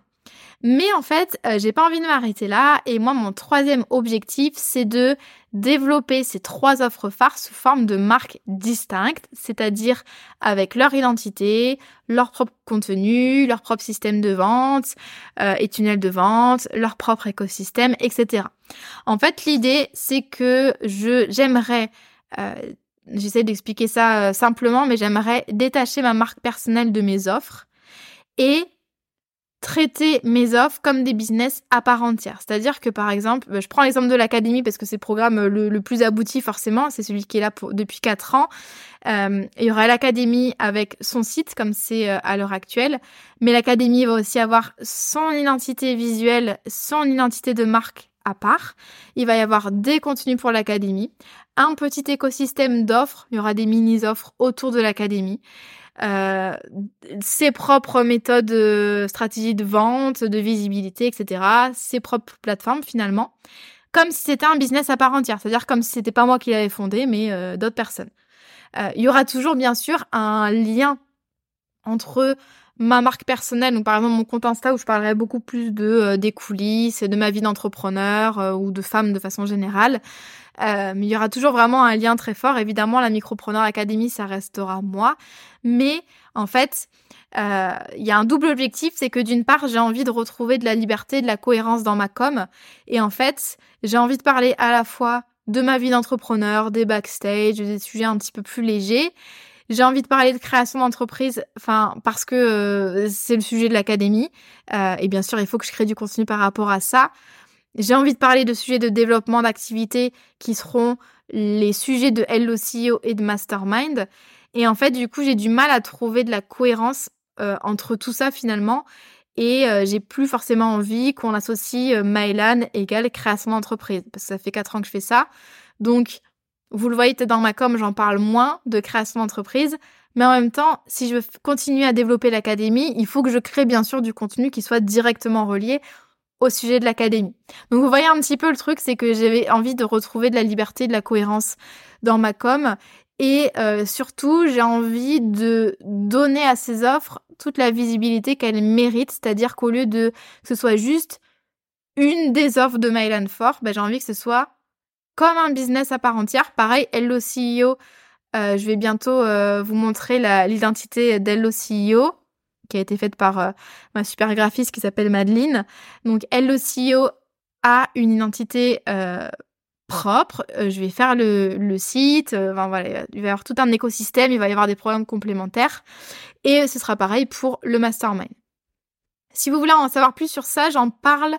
Mais en fait, euh, j'ai pas envie de m'arrêter là. Et moi, mon troisième objectif, c'est de développer ces trois offres phares sous forme de marques distinctes, c'est-à-dire avec leur identité, leur propre contenu, leur propre système de vente euh, et tunnel de vente, leur propre écosystème, etc. En fait, l'idée, c'est que je j'aimerais euh, J'essaie d'expliquer ça euh, simplement, mais j'aimerais détacher ma marque personnelle de mes offres et traiter mes offres comme des business à part entière. C'est-à-dire que par exemple, bah, je prends l'exemple de l'académie parce que c'est le programme euh, le, plus abouti forcément, c'est celui qui est là depuis quatre ans. Euh, il y aura l'académie avec son site comme c'est euh, à l'heure actuelle, mais l'académie va aussi avoir son identité visuelle, son identité de marque à part. Il va y avoir des contenus pour l'académie, un petit écosystème d'offres, il y aura des mini-offres autour de l'académie euh, ses propres méthodes, euh, stratégies de vente, de visibilité, etc., ses propres plateformes finalement. comme si c'était un business à part entière, c'est-à-dire comme si c'était pas moi qui l'avais fondé, mais euh, d'autres personnes. Euh, il y aura toujours bien sûr un lien entre ma marque personnelle, donc par exemple mon compte Insta où je parlerai beaucoup plus de euh, des coulisses et de ma vie d'entrepreneur ou de femme de façon générale. mais il y aura toujours vraiment un lien très fort. Évidemment, la Micropreneur Academy, ça restera moi. Mais en fait, euh, il y a un double objectif, c'est que d'une part, j'ai envie de retrouver de la liberté, de la cohérence dans ma com. Et en fait, j'ai envie de parler à la fois de ma vie d'entrepreneur, des backstage, des sujets un petit peu plus légers. J'ai envie de parler de création d'entreprise, enfin parce que euh, c'est le sujet de l'académie. Euh, et bien sûr, il faut que je crée du contenu par rapport à ça. J'ai envie de parler de sujets de développement d'activité qui seront les sujets de LOCO et de Mastermind. Et en fait, du coup, j'ai du mal à trouver de la cohérence euh, entre tout ça finalement. Et j'ai plus forcément envie qu'on associe Mylan égale création d'entreprise. Parce que ça fait quatre ans que je fais ça. Donc, vous le voyez dans ma com, j'en parle moins de création d'entreprise. Mais en même temps, si je veux continuer à développer l'académie, il faut que je crée bien sûr du contenu qui soit directement relié au sujet de l'académie. Donc vous voyez un petit peu le truc, c'est que j'avais envie de retrouver de la liberté, de la cohérence dans ma com et euh, surtout, j'ai envie de donner à ces offres toute la visibilité qu'elles méritent, c'est-à-dire qu'au lieu de que ce soit juste une des offres de Mylan Fort, ben, j'ai envie que ce soit comme un business à part entière. Pareil, Hello CEO, euh, je vais bientôt euh, vous montrer l'identité d'Hello CEO qui a été faite par ma super graphiste qui s'appelle Madeline. Donc Hello CEO a une identité propre, euh, je vais faire le, le site, euh, voilà, il va y avoir tout un écosystème, il va y avoir des programmes complémentaires et ce sera pareil pour le mastermind. Si vous voulez en savoir plus sur ça, j'en parle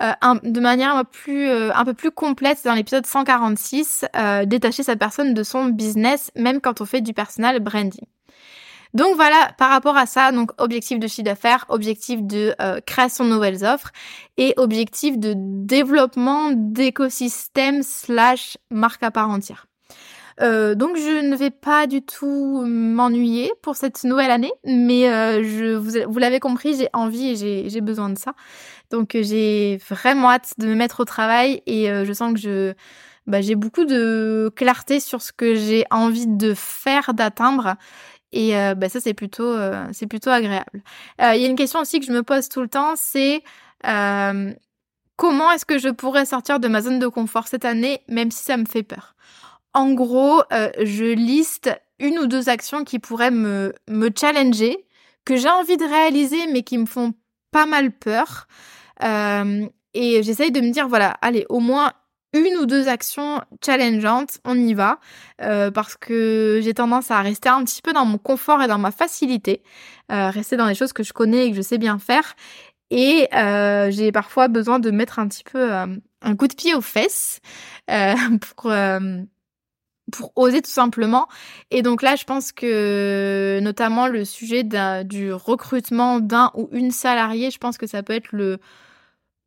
euh, de manière plus, un peu plus complète dans l'épisode 146, détacher sa personne de son business, même quand on fait du personal branding. Donc voilà, par rapport à ça, donc objectif de chiffre d'affaires, objectif de euh, création de nouvelles offres et objectif de développement d'écosystème slash marque à part entière. Euh, donc je ne vais pas du tout m'ennuyer pour cette nouvelle année, mais euh, je, vous, vous l'avez compris, j'ai envie et j'ai besoin de ça. Donc j'ai vraiment hâte de me mettre au travail et je sens que je bah, j'ai beaucoup de clarté sur ce que j'ai envie de faire, d'atteindre. Et euh, bah, ça, c'est plutôt, euh, plutôt agréable. Euh, il y a une question aussi que je me pose tout le temps, c'est comment est-ce que je pourrais sortir de ma zone de confort cette année, même si ça me fait peur? En gros, je liste une ou deux actions qui pourraient me, me challenger, que j'ai envie de réaliser, mais qui me font pas mal peur. Et j'essaye de me dire, voilà, allez, au moins une ou deux actions challengeantes, on y va, euh, parce que j'ai tendance à rester un petit peu dans mon confort et dans ma facilité, euh, rester dans les choses que je connais et que je sais bien faire. Et euh, j'ai parfois besoin de mettre un petit peu un coup de pied aux fesses pour pour oser tout simplement. Et donc là, je pense que notamment le sujet du recrutement d'un ou une salariée, je pense que ça peut être le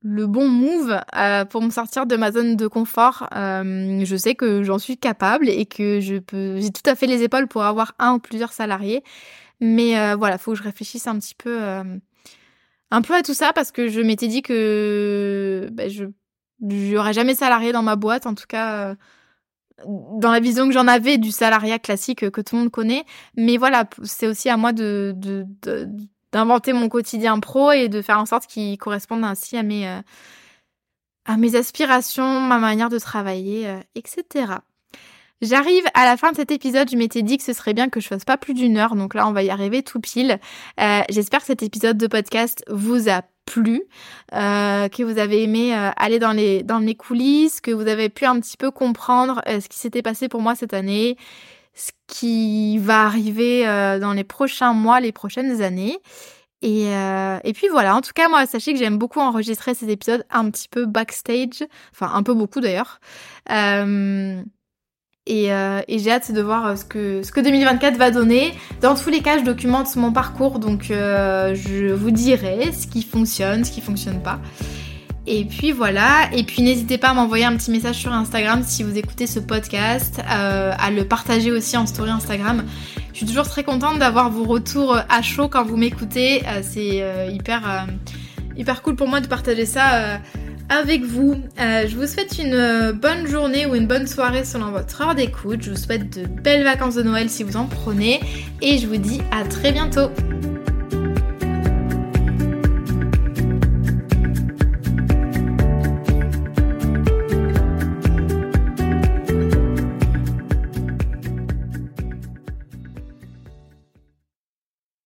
le bon move euh, pour me sortir de ma zone de confort. Euh, je sais que j'en suis capable et que je peux, j'ai tout à fait les épaules pour avoir un ou plusieurs salariés. Mais euh, voilà, faut que je réfléchisse un petit peu, un peu à tout ça parce que je m'étais dit que ben, je j'aurais jamais salarié dans ma boîte, en tout cas dans la vision que j'en avais du salariat classique que tout le monde connaît. Mais voilà, c'est aussi à moi de, de, de d'inventer mon quotidien pro et de faire en sorte qu'il corresponde ainsi à mes, euh, à mes aspirations, ma manière de travailler, euh, etc. J'arrive à la fin de cet épisode, je m'étais dit que ce serait bien que je fasse pas plus d'une heure, donc là on va y arriver tout pile. Euh, j'espère que cet épisode de podcast vous a plu, que vous avez aimé aller dans les, dans les coulisses, que vous avez pu un petit peu comprendre ce qui s'était passé pour moi cette année, ce qui va arriver euh, dans les prochains mois, les prochaines années. Et, euh, et puis voilà, en tout cas, moi, sachez que j'aime beaucoup enregistrer ces épisodes un petit peu backstage, enfin un peu beaucoup d'ailleurs. Euh, et, et j'ai hâte de voir ce que, ce que 2024 va donner. Dans tous les cas, je documente mon parcours, donc je vous dirai ce qui fonctionne, ce qui fonctionne pas. Et puis voilà, et puis n'hésitez pas à m'envoyer un petit message sur Instagram si vous écoutez ce podcast, euh, à le partager aussi en story Instagram. Je suis toujours très contente d'avoir vos retours à chaud quand vous m'écoutez. Euh, c'est euh, hyper, hyper cool pour moi de partager ça avec vous. Euh, je vous souhaite une bonne journée ou une bonne soirée selon votre heure d'écoute. Je vous souhaite de belles vacances de Noël si vous en prenez et je vous dis à très bientôt.